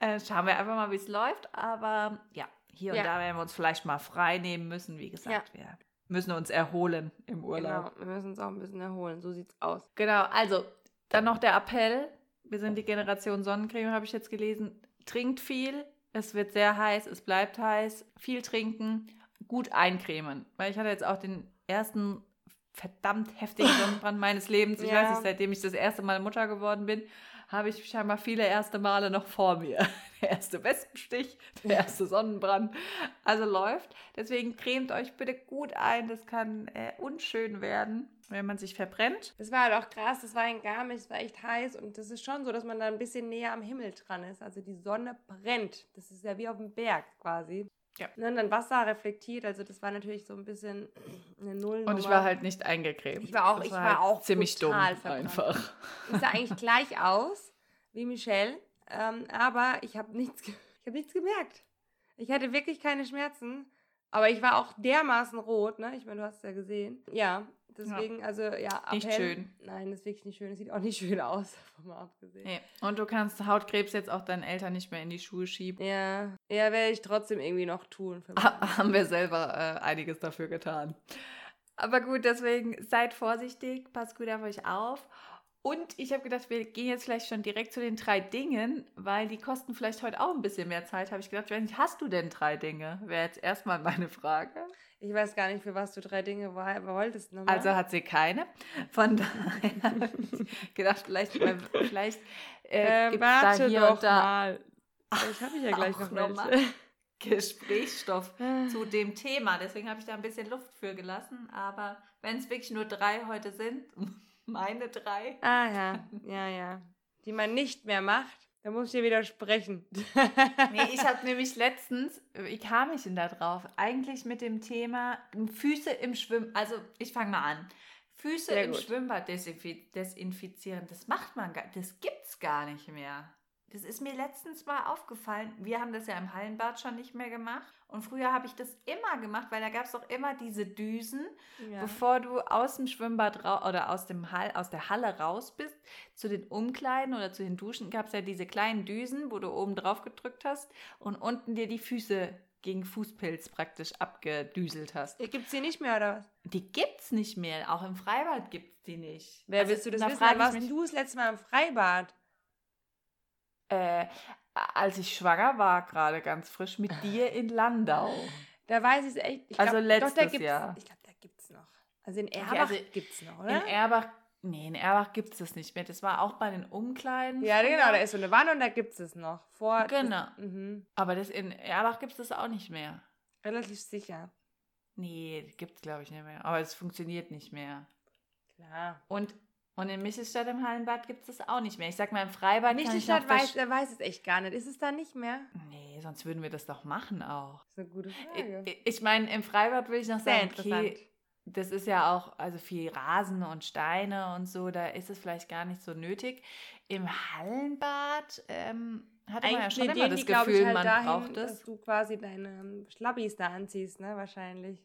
äh, schauen wir einfach mal, wie es läuft. Aber ja, hier und Ja. da werden wir uns vielleicht mal frei nehmen müssen. Wie gesagt, wir müssen uns erholen im Urlaub. Genau, wir müssen uns auch ein bisschen erholen. So sieht's aus. Genau, also dann noch der Appell. Wir sind die Generation Sonnencreme, habe ich jetzt gelesen. Trinkt viel, es wird sehr heiß, es bleibt heiß. Viel trinken, gut eincremen. Weil ich hatte jetzt auch den ersten verdammt heftigen Sonnenbrand meines Lebens. Ich Ja. weiß nicht, seitdem ich das erste Mal Mutter geworden bin, habe ich scheinbar viele erste Male noch vor mir. Der erste Wespenstich, der erste Sonnenbrand. Also läuft. Deswegen cremt euch bitte gut ein. Das kann äh, unschön werden, wenn man sich verbrennt. Das war halt auch krass, das war in Garmisch, es war echt heiß und das ist schon so, dass man da ein bisschen näher am Himmel dran ist. Also die Sonne brennt. Das ist ja wie auf dem Berg quasi. Ja. Ne, Und dann Wasser reflektiert, also das war natürlich so ein bisschen eine Nullnummer. Und ich war halt nicht eingecremt. Ich war auch- Das ich war halt auch ziemlich dumm verbrannt. einfach. Ich sah eigentlich gleich aus wie Michelle, ähm, aber ich habe nichts, ich hab nichts gemerkt. Ich hatte wirklich keine Schmerzen. Aber ich war auch dermaßen rot, ne? Ich meine, du hast es ja gesehen. Ja, deswegen, also ja, Nicht Appell. schön. Nein, das ist wirklich nicht schön. Es sieht auch nicht schön aus, davon mal abgesehen. Nee. Und du kannst Hautkrebs jetzt auch deinen Eltern nicht mehr in die Schuhe schieben. Ja, ja, werde ich trotzdem irgendwie noch tun. Ha- Haben wir selber äh, einiges dafür getan. Aber gut, deswegen seid vorsichtig, passt gut auf euch auf. Und ich habe gedacht, wir gehen jetzt vielleicht schon direkt zu den drei Dingen, weil die kosten vielleicht heute auch ein bisschen mehr Zeit. Habe ich gedacht, nicht, hast du denn drei Dinge? Wäre jetzt erstmal meine Frage. Ich weiß gar nicht, für was du drei Dinge wo- wolltest. Nochmal. Also hat sie keine. Von daher habe ich gedacht, vielleicht, vielleicht äh, äh, gibt es da warte hier und da mal. Vielleicht habe ich ja gleich noch noch welche. Gesprächsstoff zu dem Thema. Deswegen habe ich da ein bisschen Luft für gelassen. Aber wenn es wirklich nur drei heute sind, meine drei. Ah ja, ja, ja. Die man nicht mehr macht, da muss ich dir widersprechen. Nee, ich habe nämlich letztens, wie kam ich denn da drauf? Eigentlich mit dem Thema Füße im Schwimmen. Also ich fange mal an. Füße Sehr im gut. Schwimmbad desinfi- desinfizieren, das macht man gar, das gibt's gar nicht mehr. Das ist mir letztens mal aufgefallen. Wir haben das ja im Hallenbad schon nicht mehr gemacht. Und früher habe ich das immer gemacht, weil da gab es doch immer diese Düsen, Ja. bevor du aus dem Schwimmbad oder aus, dem Hall, aus der Halle raus bist, zu den Umkleiden oder zu den Duschen gab es ja diese kleinen Düsen, wo du oben drauf gedrückt hast und unten dir die Füße gegen Fußpilz praktisch abgedüselt hast. Gibt es die nicht mehr oder was? Die gibt's nicht mehr. Auch im Freibad gibt's die nicht. Wer Also, willst du das da wissen? warst du das letzte Mal im Freibad? Äh, als ich schwanger war, gerade ganz frisch mit dir in Landau. Da weiß ich es echt. Ich Also glaub, letztes doch, Jahr. Ich glaube, da gibt es noch. Also in Erbach also gibt es noch, In oder? Erbach, nee, in Erbach gibt's das nicht mehr. Das war auch bei den Umkleiden. Ja, genau, da ist so eine Wanne und da gibt es es noch. Vor, Genau. Das, mhm, Aber das in Erbach gibt es das auch nicht mehr. relativ sicher. Nee, gibt es glaube ich nicht mehr. Aber es funktioniert nicht mehr. Klar. Und, und in Michelstadt im Hallenbad gibt es das auch nicht mehr. Ich sag mal, im Freibad Nicht kann ich weiß, der weiß es echt gar nicht. Ist es da nicht mehr? Nee, sonst würden wir das doch machen auch. Das ist eine gute Frage. Ich, ich meine, im Freibad würde ich noch Sehr sagen, interessant. okay, das ist ja auch also viel Rasen und Steine und so, da ist es vielleicht gar nicht so nötig. Im Hallenbad ähm, hatte man ja Eigentlich schon immer das Gefühl, ich, halt man dahin, braucht dass es. du quasi deine ähm, Schlabbis da anziehst, ne? Wahrscheinlich.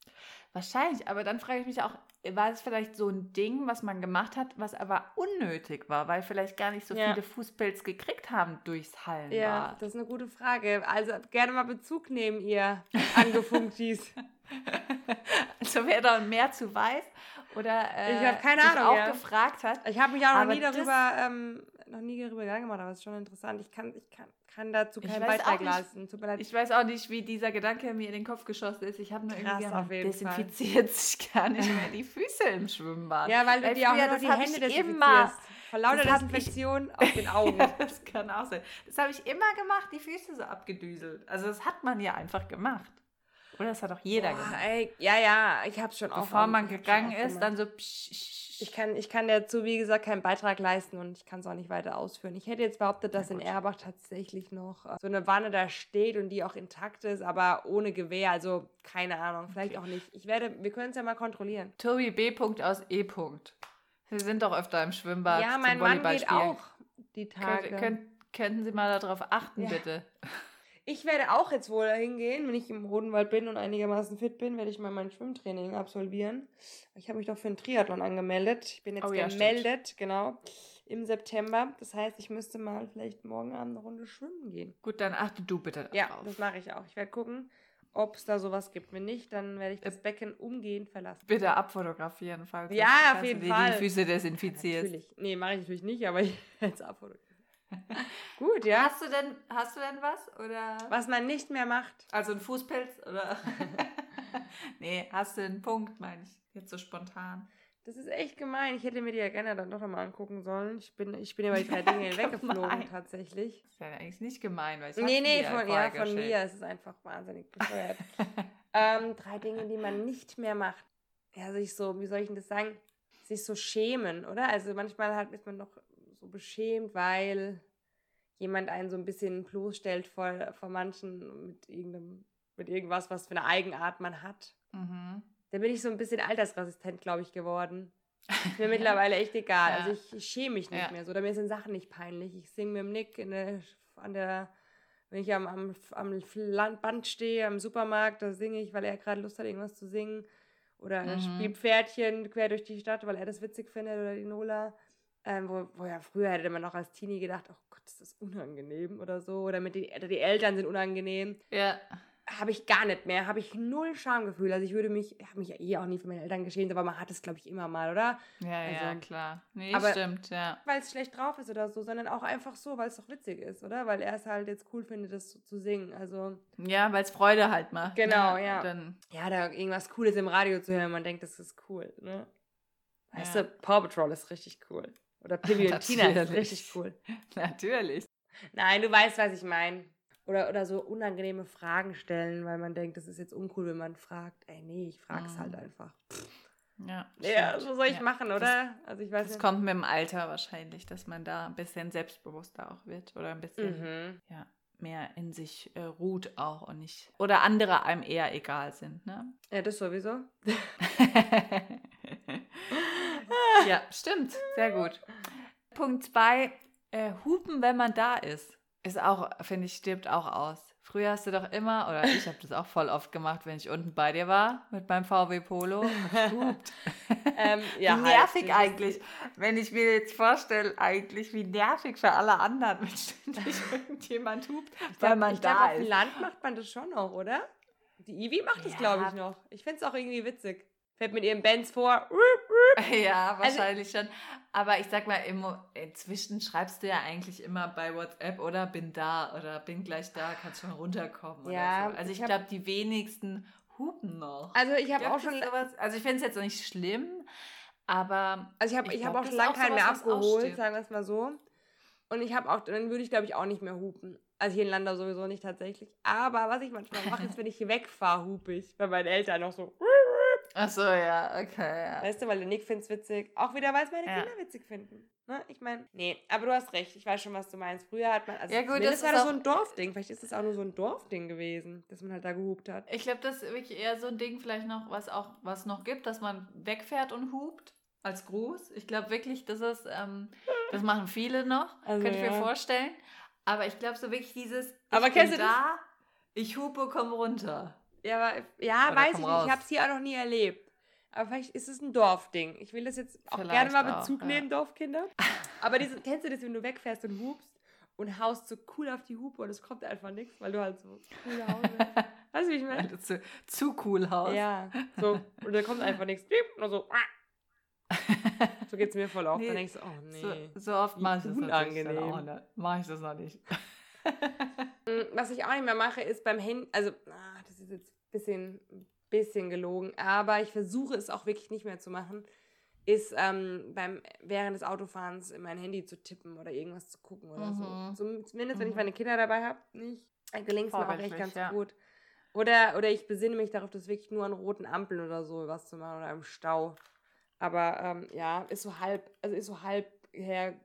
Wahrscheinlich, aber dann frage ich mich auch, war es vielleicht so ein Ding, was man gemacht hat, was aber unnötig war, weil vielleicht gar nicht so Ja. viele Fußpilz gekriegt haben durchs Hallenbad. Ja, das ist eine gute Frage. Also gerne mal Bezug nehmen, ihr Angefunktis. also wer da mehr zu weiß oder äh, Ich hab keine Ahnung, auch ja. gefragt hat. Ich habe mich auch noch nie darüber, ähm, noch nie darüber Gedanken gemacht, aber es ist schon interessant. Ich kann, ich kann, kann dazu keinen Beitrag leisten. Tut mir leid. Ich weiß auch nicht, wie dieser Gedanke mir in den Kopf geschossen ist. Ich habe nur Krass, irgendwie desinfiziert sich gar nicht mehr die Füße im Schwimmbad. ja, weil du dir auch nur die Hände ich immer. desinfizierst. Vor lauter Desinfektion auf den Augen. Ja, das kann auch sein. Das habe ich immer gemacht, die Füße so abgedüselt. Also das hat man ja einfach gemacht. Oder das hat auch jeder Boah, gemacht. ey, ja, ja, ich habe schon auch. Bevor man gegangen ist, dann so psch, psch, Ich kann, ich kann dazu, wie gesagt, keinen Beitrag leisten und ich kann es auch nicht weiter ausführen. Ich hätte jetzt behauptet, dass in gut. Erbach tatsächlich noch äh, so eine Wanne da steht und die auch intakt ist, aber ohne Gewehr. Also keine Ahnung, vielleicht Okay. auch nicht. Ich werde, wir können es ja mal kontrollieren. Tobi B. Punkt aus E. Punkt. Sie sind doch öfter im Schwimmbad. ja, zum mein Mann geht auch die Tage. Könnt, könnten Sie mal darauf achten, Ja. bitte? Ich werde auch jetzt wohl hingehen, wenn ich im Hodenwald bin und einigermaßen fit bin, werde ich mal mein Schwimmtraining absolvieren. Ich habe mich doch für einen Triathlon angemeldet. Ich bin jetzt Oh ja, gemeldet, genau, im September. Das heißt, ich müsste mal vielleicht morgen Abend eine Runde schwimmen gehen. Gut, dann achte du bitte Ja, darauf. das mache ich auch. Ich werde gucken, ob es da sowas gibt. Wenn nicht, dann werde ich das Becken umgehend verlassen. Bitte abfotografieren, falls Ja, auf jeden Fall. die Füße desinfizierst. Natürlich. Nee, mache ich natürlich nicht, aber ich werde es abfotografieren. Gut, ja. Hast du denn, hast du denn was? Oder? Was man nicht mehr macht. Also ein Fußpilz? Oder? nee, hast du einen Punkt, meine ich. Jetzt so spontan. Das ist echt gemein. Ich hätte mir die ja gerne dann doch nochmal angucken sollen. Ich bin, ich bin über die drei Dinge hinweggeflogen, tatsächlich. Das ist ja eigentlich nicht gemein, weil ich Nee, nee, von, ja, von gestellt. mir. Es ist einfach wahnsinnig bescheuert. ähm, drei Dinge, die man nicht mehr macht. Ja, sich so, wie soll ich denn das sagen? Sich so schämen, oder? Also manchmal halt ist man noch so beschämt, weil jemand einen so ein bisschen bloßstellt vor, vor manchen mit irgendeinem, mit irgendwas, was für eine Eigenart man hat. Mhm. Da bin ich so ein bisschen altersresistent, glaube ich, geworden. Ist mir mittlerweile echt egal. Ja. Also ich, ich schäme mich nicht Ja. mehr so. Oder mir sind Sachen nicht peinlich. Ich singe mit dem Nick der, an der Wenn ich am, am, am Band stehe, am Supermarkt, da singe ich, weil er gerade Lust hat, irgendwas zu singen. Oder er Mhm. spielt Pferdchen quer durch die Stadt, weil er das witzig findet, oder die Nola. Ähm, wo, wo ja früher hätte man noch als Teenie gedacht, oh Gott, ist das unangenehm oder so. Oder mit die, oder die Eltern sind unangenehm. Ja. Habe ich gar nicht mehr. Habe ich null Schamgefühl. Also ich würde mich, ich habe mich ja eh auch nie für meine Eltern geschämt, aber man hat es, glaube ich, immer mal, oder? Ja, ja, Also, klar. Nee, aber- stimmt, ja. Weil es schlecht drauf ist oder so, sondern auch einfach so, weil es doch witzig ist, oder? Weil er es halt jetzt cool findet, das zu, zu singen. Also, Ja, weil es Freude halt macht. Genau, ne? ja. Dann, ja, da irgendwas Cooles im Radio zu hören, man denkt, das ist cool, ne? Weißt Ja. du, Paw Patrol ist richtig cool. Oder Pippi und Tina ist richtig cool. natürlich. Nein, du weißt, was ich meine. Oder, oder so unangenehme Fragen stellen, weil man denkt, das ist jetzt uncool, wenn man fragt. Ey, nee, ich frag's Mhm. halt einfach. Ja, Ja, so soll ich ja. machen, oder? also ich weiß Das nicht. kommt mit dem Alter wahrscheinlich, dass man da ein bisschen selbstbewusster auch wird oder ein bisschen Mhm. ja, mehr in sich äh, ruht auch und nicht. Oder andere einem eher egal sind, ne? Ja, das sowieso. ja, stimmt. Sehr gut. Punkt 2. Äh, hupen, wenn man da ist. Ist auch, finde ich, stirbt auch aus. Früher hast du doch immer, oder ich habe das auch voll oft gemacht, wenn ich unten bei dir war mit meinem VW Polo. Ähm, ja, wie halt, nervig ist- eigentlich, wenn ich mir jetzt vorstelle, eigentlich, wie nervig für alle anderen, wenn ständig irgendjemand hupt, weil man ich glaub, da auf dem ist. Land macht man das schon noch, oder? Die Ivi macht das, Ja. glaube ich, noch. Ich finde es auch irgendwie witzig. Fährt mit ihrem Benz vor. Ja, Also wahrscheinlich schon. Aber ich sag mal, inzwischen schreibst du ja eigentlich immer bei WhatsApp oder bin da oder bin gleich da, kannst schon runterkommen. Ja, so. Also ich ich glaube, die wenigsten hupen noch. Also ich habe auch schon, sowas? Also ich finde es jetzt nicht schlimm, aber also ich habe ich ich hab auch schon lange keinen mehr abgeholt, sagen wir es mal so. Und ich habe auch, dann würde ich glaube ich auch nicht mehr hupen. Also hier in Landau sowieso nicht tatsächlich. Aber was ich manchmal mache, ist, wenn ich hier wegfahre, hupe ich. Bei meinen Eltern noch so. Ach so, ja, okay. Ja. Weißt du, weil der Nick findet es witzig. Auch wieder, weil es meine Ja. Kinder witzig finden. Ne? Ich meine, nee, aber du hast recht. Ich weiß schon, was du meinst. Früher hat man, also Ja, gut, das war ist das so ein Dorfding. Vielleicht ist das auch nur so ein Dorfding gewesen, dass man halt da gehupt hat. Ich glaube, das ist wirklich eher so ein Ding vielleicht noch, was auch was noch gibt, dass man wegfährt und hupt als Gruß. Ich glaube wirklich, das ist, ähm, das machen viele noch, Also, könnte ich mir ja. vorstellen. Aber ich glaube so wirklich dieses, ich Aber bin kennst du das? da, ich hupe, komm runter. Ja, aber, ja Oder weiß ich raus. nicht. Ich habe es hier auch noch nie erlebt. Aber vielleicht ist es ein Dorfding. Ich will das jetzt auch Vielleicht gerne mal auch, Bezug ja. nehmen, Dorfkinder. Aber diese, kennst du das, wenn du wegfährst und hupst und haust so cool auf die Hupe und es kommt einfach nichts, weil du halt so cool Hause Weißt du, wie ich meine? du zu, zu cool haust. Ja, so. Und da kommt einfach nichts. Nur so. So geht es mir voll oft. Nee, Dann denkst du, oh nee. So, so oft mache ich das unangenehm. auch nicht. Mache ich das noch nicht. Mm, Was ich auch nicht mehr mache, ist beim Handy, also ah, das ist jetzt bisschen, bisschen gelogen, aber ich versuche es auch wirklich nicht mehr zu machen, ist ähm, beim, während des Autofahrens in mein Handy zu tippen oder irgendwas zu gucken oder Mhm. so. Zumindest, wenn ich Mhm. meine Kinder dabei habe, nicht. Gelingt es mir auch echt ganz ja. gut. Oder, oder ich besinne mich darauf, das wirklich nur an roten Ampeln oder so was zu machen oder im Stau. Aber ähm, ja, ist so halb, also ist so halb her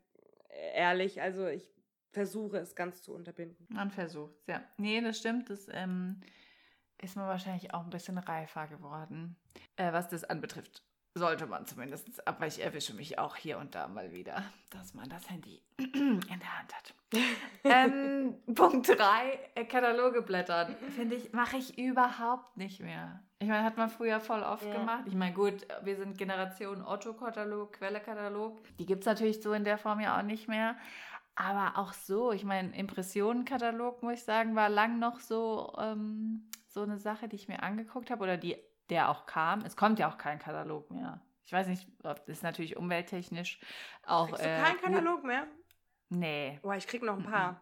ehrlich. Also ich versuche es ganz zu unterbinden. Man versucht ja. Nee, das stimmt. Das ähm, ist man wahrscheinlich auch ein bisschen reifer geworden. Äh, was das anbetrifft, sollte man zumindest. Aber ich erwische mich auch hier und da mal wieder, dass man das Handy in der Hand hat. ähm, Punkt 3, Kataloge blättern. Finde ich, mache ich überhaupt nicht mehr. Ich meine, hat man früher voll oft Ja. gemacht. Ich meine, gut, wir sind Generation Otto-Katalog, Quelle-Katalog. Die gibt es natürlich so in der Form ja auch nicht mehr. Aber auch so, ich meine, Impressionenkatalog, muss ich sagen, war lang noch so, ähm, so eine Sache, die ich mir angeguckt habe oder die, der auch kam. Es kommt ja auch kein Katalog mehr. Ich weiß nicht, ob das ist natürlich umwelttechnisch auch. Kriegst du äh, keinen Katalog mehr? Nee. Boah, ich krieg noch ein paar.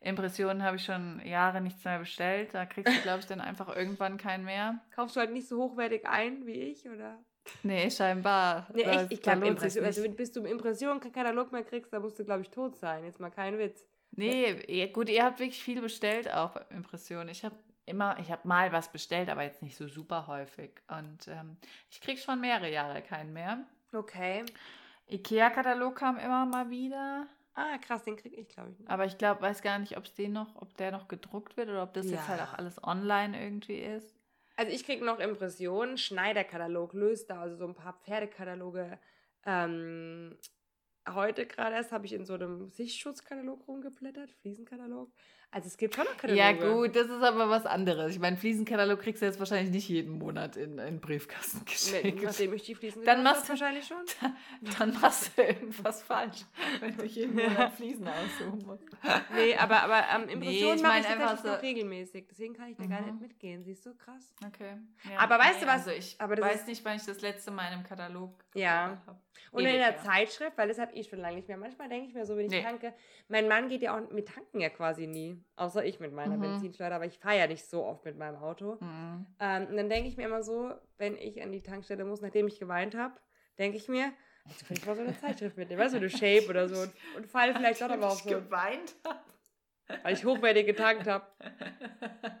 Impressionen habe ich schon Jahre nichts mehr bestellt. Da kriegst du, glaube ich, dann einfach irgendwann keinen mehr. Kaufst du halt nicht so hochwertig ein wie ich, oder? Nee, scheinbar. Nee, echt, ich glaube, Impression, also bis du im Impression keinen Katalog mehr kriegst, da musst du, glaube ich, tot sein. Jetzt mal kein Witz. Nee, ihr- gut, ihr habt wirklich viel bestellt auch Impressionen. Ich habe immer, ich habe mal was bestellt, aber jetzt nicht so super häufig. Und ähm, ich krieg schon mehrere Jahre keinen mehr. Okay. Ikea-Katalog kam immer mal wieder. Ah, krass, den krieg ich, glaube ich. Nicht. Aber ich glaube, weiß gar nicht, ob es den noch, ob der noch gedruckt wird oder ob das jetzt Ja. halt auch alles online irgendwie ist. Also ich krieg noch Impressionen, Schneiderkatalog löst da, also so ein paar Pferdekataloge ähm, heute gerade erst habe ich in so einem Sichtschutzkatalog rumgeblättert, Fliesenkatalog. Also es gibt schon noch Kataloge. Ja, gut, das ist aber was anderes. Ich meine, Fliesenkatalog kriegst du jetzt wahrscheinlich nicht jeden Monat in einen Briefkasten geschickt. Nee, nachdem ich die Fliesen Dann machst du- wahrscheinlich schon. Dann machst du irgendwas falsch, wenn du jeden Monat Fliesen aussuchen musst. Nee, aber, aber ähm, Nee, Impressionen ich mache ich einfach so- regelmäßig. Deswegen kann ich da gar Mhm. nicht mitgehen. Siehst du, krass. Okay. Ja. Aber weißt du was? Also ich Aber weiß nicht, wann ich das letzte Mal in einem Katalog Ja. geblättert Und in Ewig der her. Zeitschrift, weil das habe ich schon lange nicht mehr. Manchmal denke ich mir so, wenn ich Nee. tanke, mein Mann geht ja auch mit tanken ja quasi nie. Außer ich mit meiner Mhm. Benzinschleuder, aber ich fahre ja nicht so oft mit meinem Auto. Mhm. Ähm, und dann denke ich mir immer so, wenn ich an die Tankstelle muss, nachdem ich geweint habe, denke ich mir, jetzt könnte ich mal so eine Zeitschrift mitnehmen, weißt du, eine Shape oder so. Und, und falle vielleicht doch aber auf ich so, geweint habe. weil ich hochwertig getankt habe.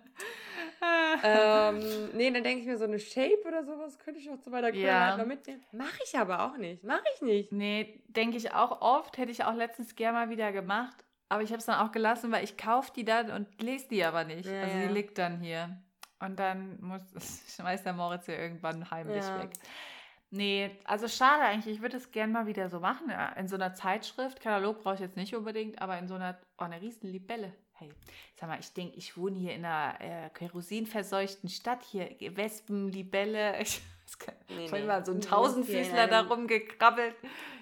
ähm, nee, dann denke ich mir, so eine Shape oder sowas könnte ich auch zu meiner Cola Ja. halt mal mitnehmen. Mache ich aber auch nicht. Mache ich nicht. Nee, denke ich auch oft. Hätte ich auch letztens gerne mal wieder gemacht. Aber ich habe es dann auch gelassen, weil ich kaufe die dann und lese die aber nicht. Ja, also ja. die liegt dann hier. Und dann muss, schmeißt der Moritz sie irgendwann heimlich Ja. weg. Nee, also schade eigentlich. Ich würde es gerne mal wieder so machen. ja. In so einer Zeitschrift. Katalog brauche ich jetzt nicht unbedingt, aber in so einer, oh, eine riesen Libelle. Hey, sag mal, ich denke, ich wohne hier in einer äh, kerosinverseuchten Stadt. Hier Wespen, Libelle. Ich, kann, Nee, nee. war so ein Tausendfüßler da rumgekrabbelt.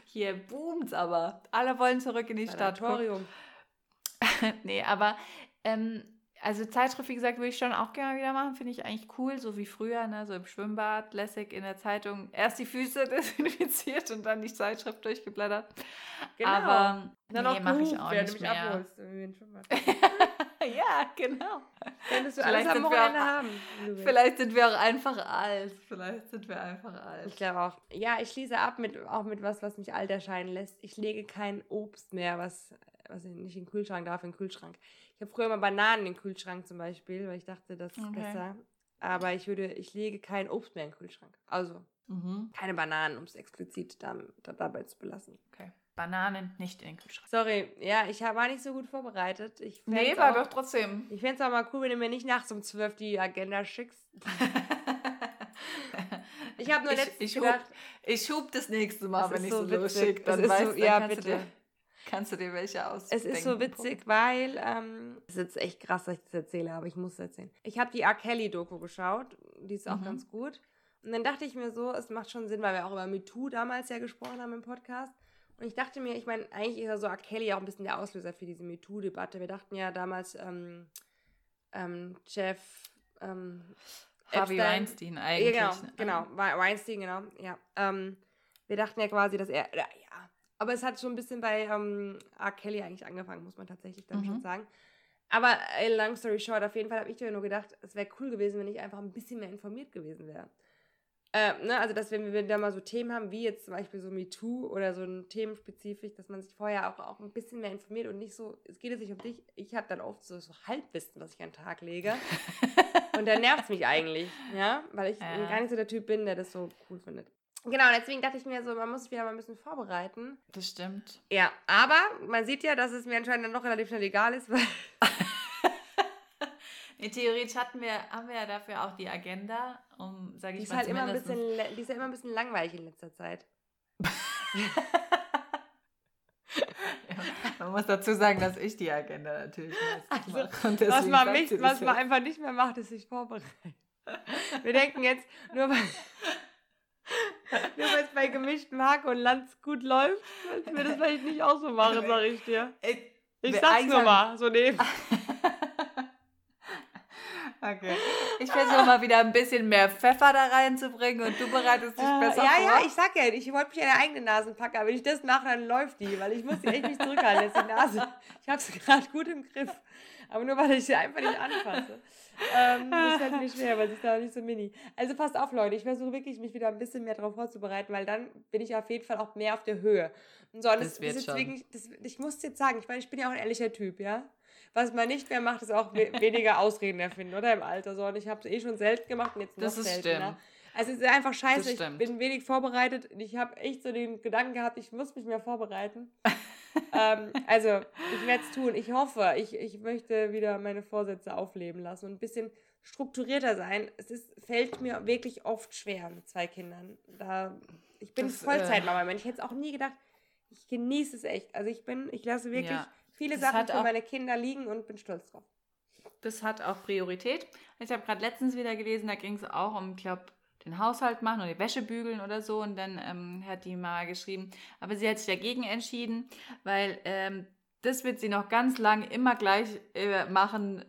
Hier boomt's aber. Alle wollen zurück in die Stadt. Nee, aber ähm, also Zeitschrift, wie gesagt, würde ich schon auch gerne wieder machen. Finde ich eigentlich cool, so wie früher, ne? so im Schwimmbad, lässig in der Zeitung. Erst die Füße desinfiziert und dann die Zeitschrift durchgeblättert. Genau. Aber Dann nee, mache ich auch nicht du mich mehr. abholst. Ja, genau. Könntest du Vielleicht alles am sind wir Wochenende auch- haben. Vielleicht sind wir auch einfach alt. Vielleicht sind wir einfach alt. Ich glaube auch. Ja, ich schließe ab mit auch mit was, was mich alt erscheinen lässt. Ich lege kein Obst mehr, was, was ich nicht in den Kühlschrank darf, in den Kühlschrank. Ich habe früher immer Bananen in den Kühlschrank zum Beispiel, weil ich dachte, das ist Okay. besser. Aber ich würde, ich lege kein Obst mehr in den Kühlschrank. Also Mhm. keine Bananen, um es explizit da, da, dabei zu belassen. Okay. Bananen nicht in den Kühlschrank. Sorry, ja, ich war nicht so gut vorbereitet. Ich Nee, war doch trotzdem. Ich fände es auch mal cool, wenn du mir nicht nachts um 12 die Agenda schickst. Ich habe nur Ich- letztens ich gedacht, hub- Ich hub das nächste Mal, wenn ich so so losschicke. Dann weißt so- dann ja, kannst, bitte. Du dir, kannst du dir welche aus. es ist so witzig, weil, ähm, es ist jetzt echt krass, dass ich das erzähle, aber ich muss es erzählen. Ich habe die R. Kelly-Doku geschaut, die ist auch Mhm. ganz gut. Und dann dachte ich mir so, es macht schon Sinn, weil wir auch über MeToo damals ja gesprochen haben im Podcast. Und ich dachte mir, ich meine, eigentlich ist ja so R. Kelly auch ein bisschen der Auslöser für diese MeToo-Debatte. Wir dachten ja damals, ähm, ähm, Jeff, ähm, Harvey Epstein- Weinstein eigentlich. Ja, ne? genau, genau. Wei- Weinstein, genau. Ja. Ähm, wir dachten ja quasi, dass er. Ja, ja. Aber es hat schon ein bisschen bei ähm, R. Kelly eigentlich angefangen, muss man tatsächlich dann Mhm. schon sagen. Aber äh, long story short, auf jeden Fall habe ich mir nur gedacht, es wäre cool gewesen, wenn ich einfach ein bisschen mehr informiert gewesen wäre. Äh, ne, also, dass wenn wir da mal so Themen haben, wie jetzt zum Beispiel so MeToo oder so ein Themenspezifisch, dass man sich vorher auch, auch ein bisschen mehr informiert und nicht so, es geht jetzt nicht um dich, ich habe dann oft so, so Halbwissen, was ich an den Tag lege. und dann nervt es mich eigentlich, ja, weil ich Ja. gar nicht so der Typ bin, der das so cool findet. Genau, und deswegen dachte ich mir so, man muss sich wieder mal ein bisschen vorbereiten. Das stimmt. Ja, aber man sieht ja, dass es mir anscheinend dann noch relativ schnell egal ist, weil Nee, theoretisch hatten wir, haben wir ja dafür auch die Agenda, um, sage die ich ist mal, halt immer ein bisschen, die ist ja immer ein bisschen langweilig in letzter Zeit. Man muss dazu sagen, dass ich die Agenda natürlich Also, mache. Was man, nicht, was man einfach nicht mehr macht, ist sich vorbereiten. Wir denken jetzt, nur weil, nur weil es bei gemischten Hack und Lanz gut läuft, dass wir das vielleicht nicht auch so machen, sag ich dir. Ey, Ich wir- sag's nur mal, so neben. Okay. Ich versuche mal wieder ein bisschen mehr Pfeffer da reinzubringen und du bereitest dich Äh, besser ja, vor. ja, ich sag ja, ich wollte mich an der eigenen Nasen packen, aber wenn ich das mache, dann läuft die, weil ich muss die echt nicht zurückhalten, jetzt die Nase. Ich habe sie gerade gut im Griff, aber nur weil ich sie einfach nicht anfasse. Ähm, das fällt mir schwer, weil sie ist da nicht so mini. Also passt auf, Leute, ich versuche wirklich, mich wieder ein bisschen mehr darauf vorzubereiten, weil dann bin ich auf jeden Fall auch mehr auf der Höhe. Und so, und Das das, wird ist jetzt schon. wirklich, das, ich muss jetzt sagen, ich meine, ich bin ja auch ein ehrlicher Typ, ja. Was man nicht mehr macht, ist auch we weniger Ausreden erfinden, oder im Alter. So, und ich habe es eh schon selten gemacht und jetzt noch Das ist seltener. stimmt. Also es ist einfach scheiße, ich bin wenig vorbereitet und ich habe echt so den Gedanken gehabt, ich muss mich mehr vorbereiten. ähm, also ich werde es tun. Ich hoffe, ich, ich möchte wieder meine Vorsätze aufleben lassen und ein bisschen strukturierter sein. Es ist, fällt mir wirklich oft schwer mit zwei Kindern. Da, ich bin äh, Vollzeitmama. Ich hätte es auch nie gedacht, ich genieße es echt. Also ich bin, ich lasse wirklich Ja. Viele Das Sachen für meine Kinder liegen und bin stolz drauf. Das hat auch Priorität. Ich habe gerade letztens wieder gelesen, da ging es auch um, ich glaube, den Haushalt machen oder die Wäsche bügeln oder so. Und dann ähm, hat die mal geschrieben, aber sie hat sich dagegen entschieden, weil ähm, das wird sie noch ganz lang immer gleich äh, machen.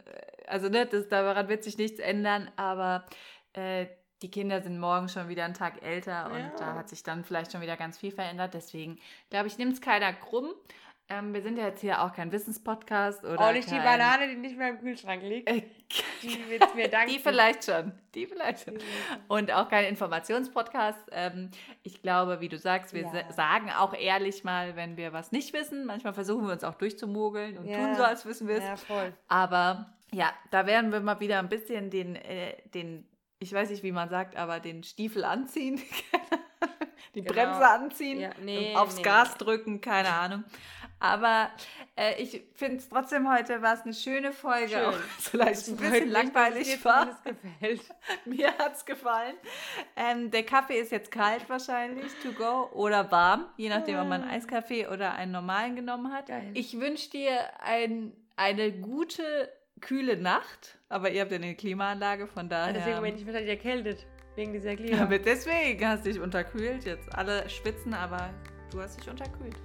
Also ne, das, daran wird sich nichts ändern, aber äh, die Kinder sind morgen schon wieder einen Tag älter und Ja. da hat sich dann vielleicht schon wieder ganz viel verändert. Deswegen glaube ich, nimmt es keiner krumm. Ähm, wir sind ja jetzt hier auch kein Wissenspodcast oder Auch nicht die kein, Banane, die nicht mehr im Kühlschrank liegt. Äh, Die wird mir danken. die vielleicht schon. Die vielleicht schon. Und auch kein Informationspodcast. Ähm, ich glaube, wie du sagst, wir Ja. sa- sagen auch ehrlich mal, wenn wir was nicht wissen. Manchmal versuchen wir uns auch durchzumogeln und Ja. tun so, als wissen wir es. Ja, voll. Aber ja, da werden wir mal wieder ein bisschen den, äh, den, ich weiß nicht, wie man sagt, aber den Stiefel anziehen. Die Genau. Bremse anziehen, Ja, nee, aufs nee, Gas nee. drücken, keine Ahnung. Aber äh, ich finde es trotzdem heute war es eine schöne Folge, Schön. auch vielleicht ein bisschen langweilig war. zumindest gefällt. Mir hat es gefallen. Ähm, der Kaffee ist jetzt kalt wahrscheinlich, to go, oder warm, je nachdem, ob man einen Eiskaffee oder einen normalen genommen hat. Geil. Ich wünsche dir ein, eine gute, kühle Nacht, aber ihr habt ja eine Klimaanlage, von daher... Deswegen bin ich wahrscheinlich erkältet. Wegen dieser Klima. aber deswegen hast du dich unterkühlt. Jetzt alle schwitzen, aber du hast dich unterkühlt.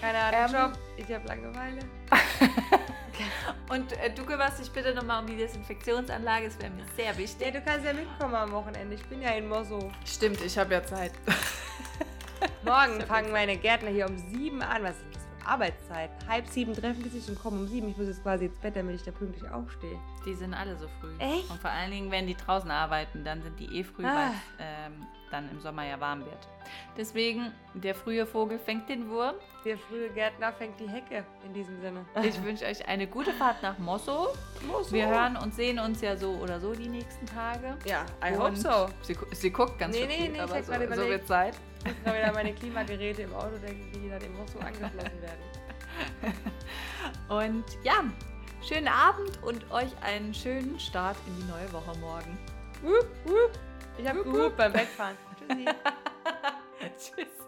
Keine Ahnung, Ähm, Job. Ich habe Langeweile. Und äh, du kümmerst dich bitte nochmal um die Desinfektionsanlage, das wäre mir sehr Ja, wichtig. du kannst ja mitkommen am Wochenende. Ich bin ja in Mosso. Stimmt, ich habe ja Zeit. Morgen fangen meine Gärtner hier um sieben an. Was ist das für Arbeitszeit? Halb sieben treffen die sich und kommen um sieben. Ich muss jetzt quasi ins Bett, damit ich da pünktlich aufstehe. Die sind alle so früh. Echt? Und vor allen Dingen, wenn die draußen arbeiten, dann sind die eh früh, Ah. weil es ähm, dann im Sommer ja warm wird. Deswegen, der frühe Vogel fängt den Wurm. Der frühe Gärtner fängt die Hecke in diesem Sinne. Ich wünsche euch eine gute Fahrt nach Mosso. Mosso. Wir hören und sehen uns ja so oder so die nächsten Tage. Ja, I Und hope so. Sie, sie guckt ganz Nee, schön nee, viel, nee, ich aber so, gerade so überlegt. wird Zeit. Ich muss mal wieder meine Klimageräte im Auto denken, die dann im Mosso angeflossen werden. Und ja, schönen Abend und euch einen schönen Start in die neue Woche morgen. Wupp, wupp. Ich habe gehupt beim Wegfahren. Tschüssi. Tschüss.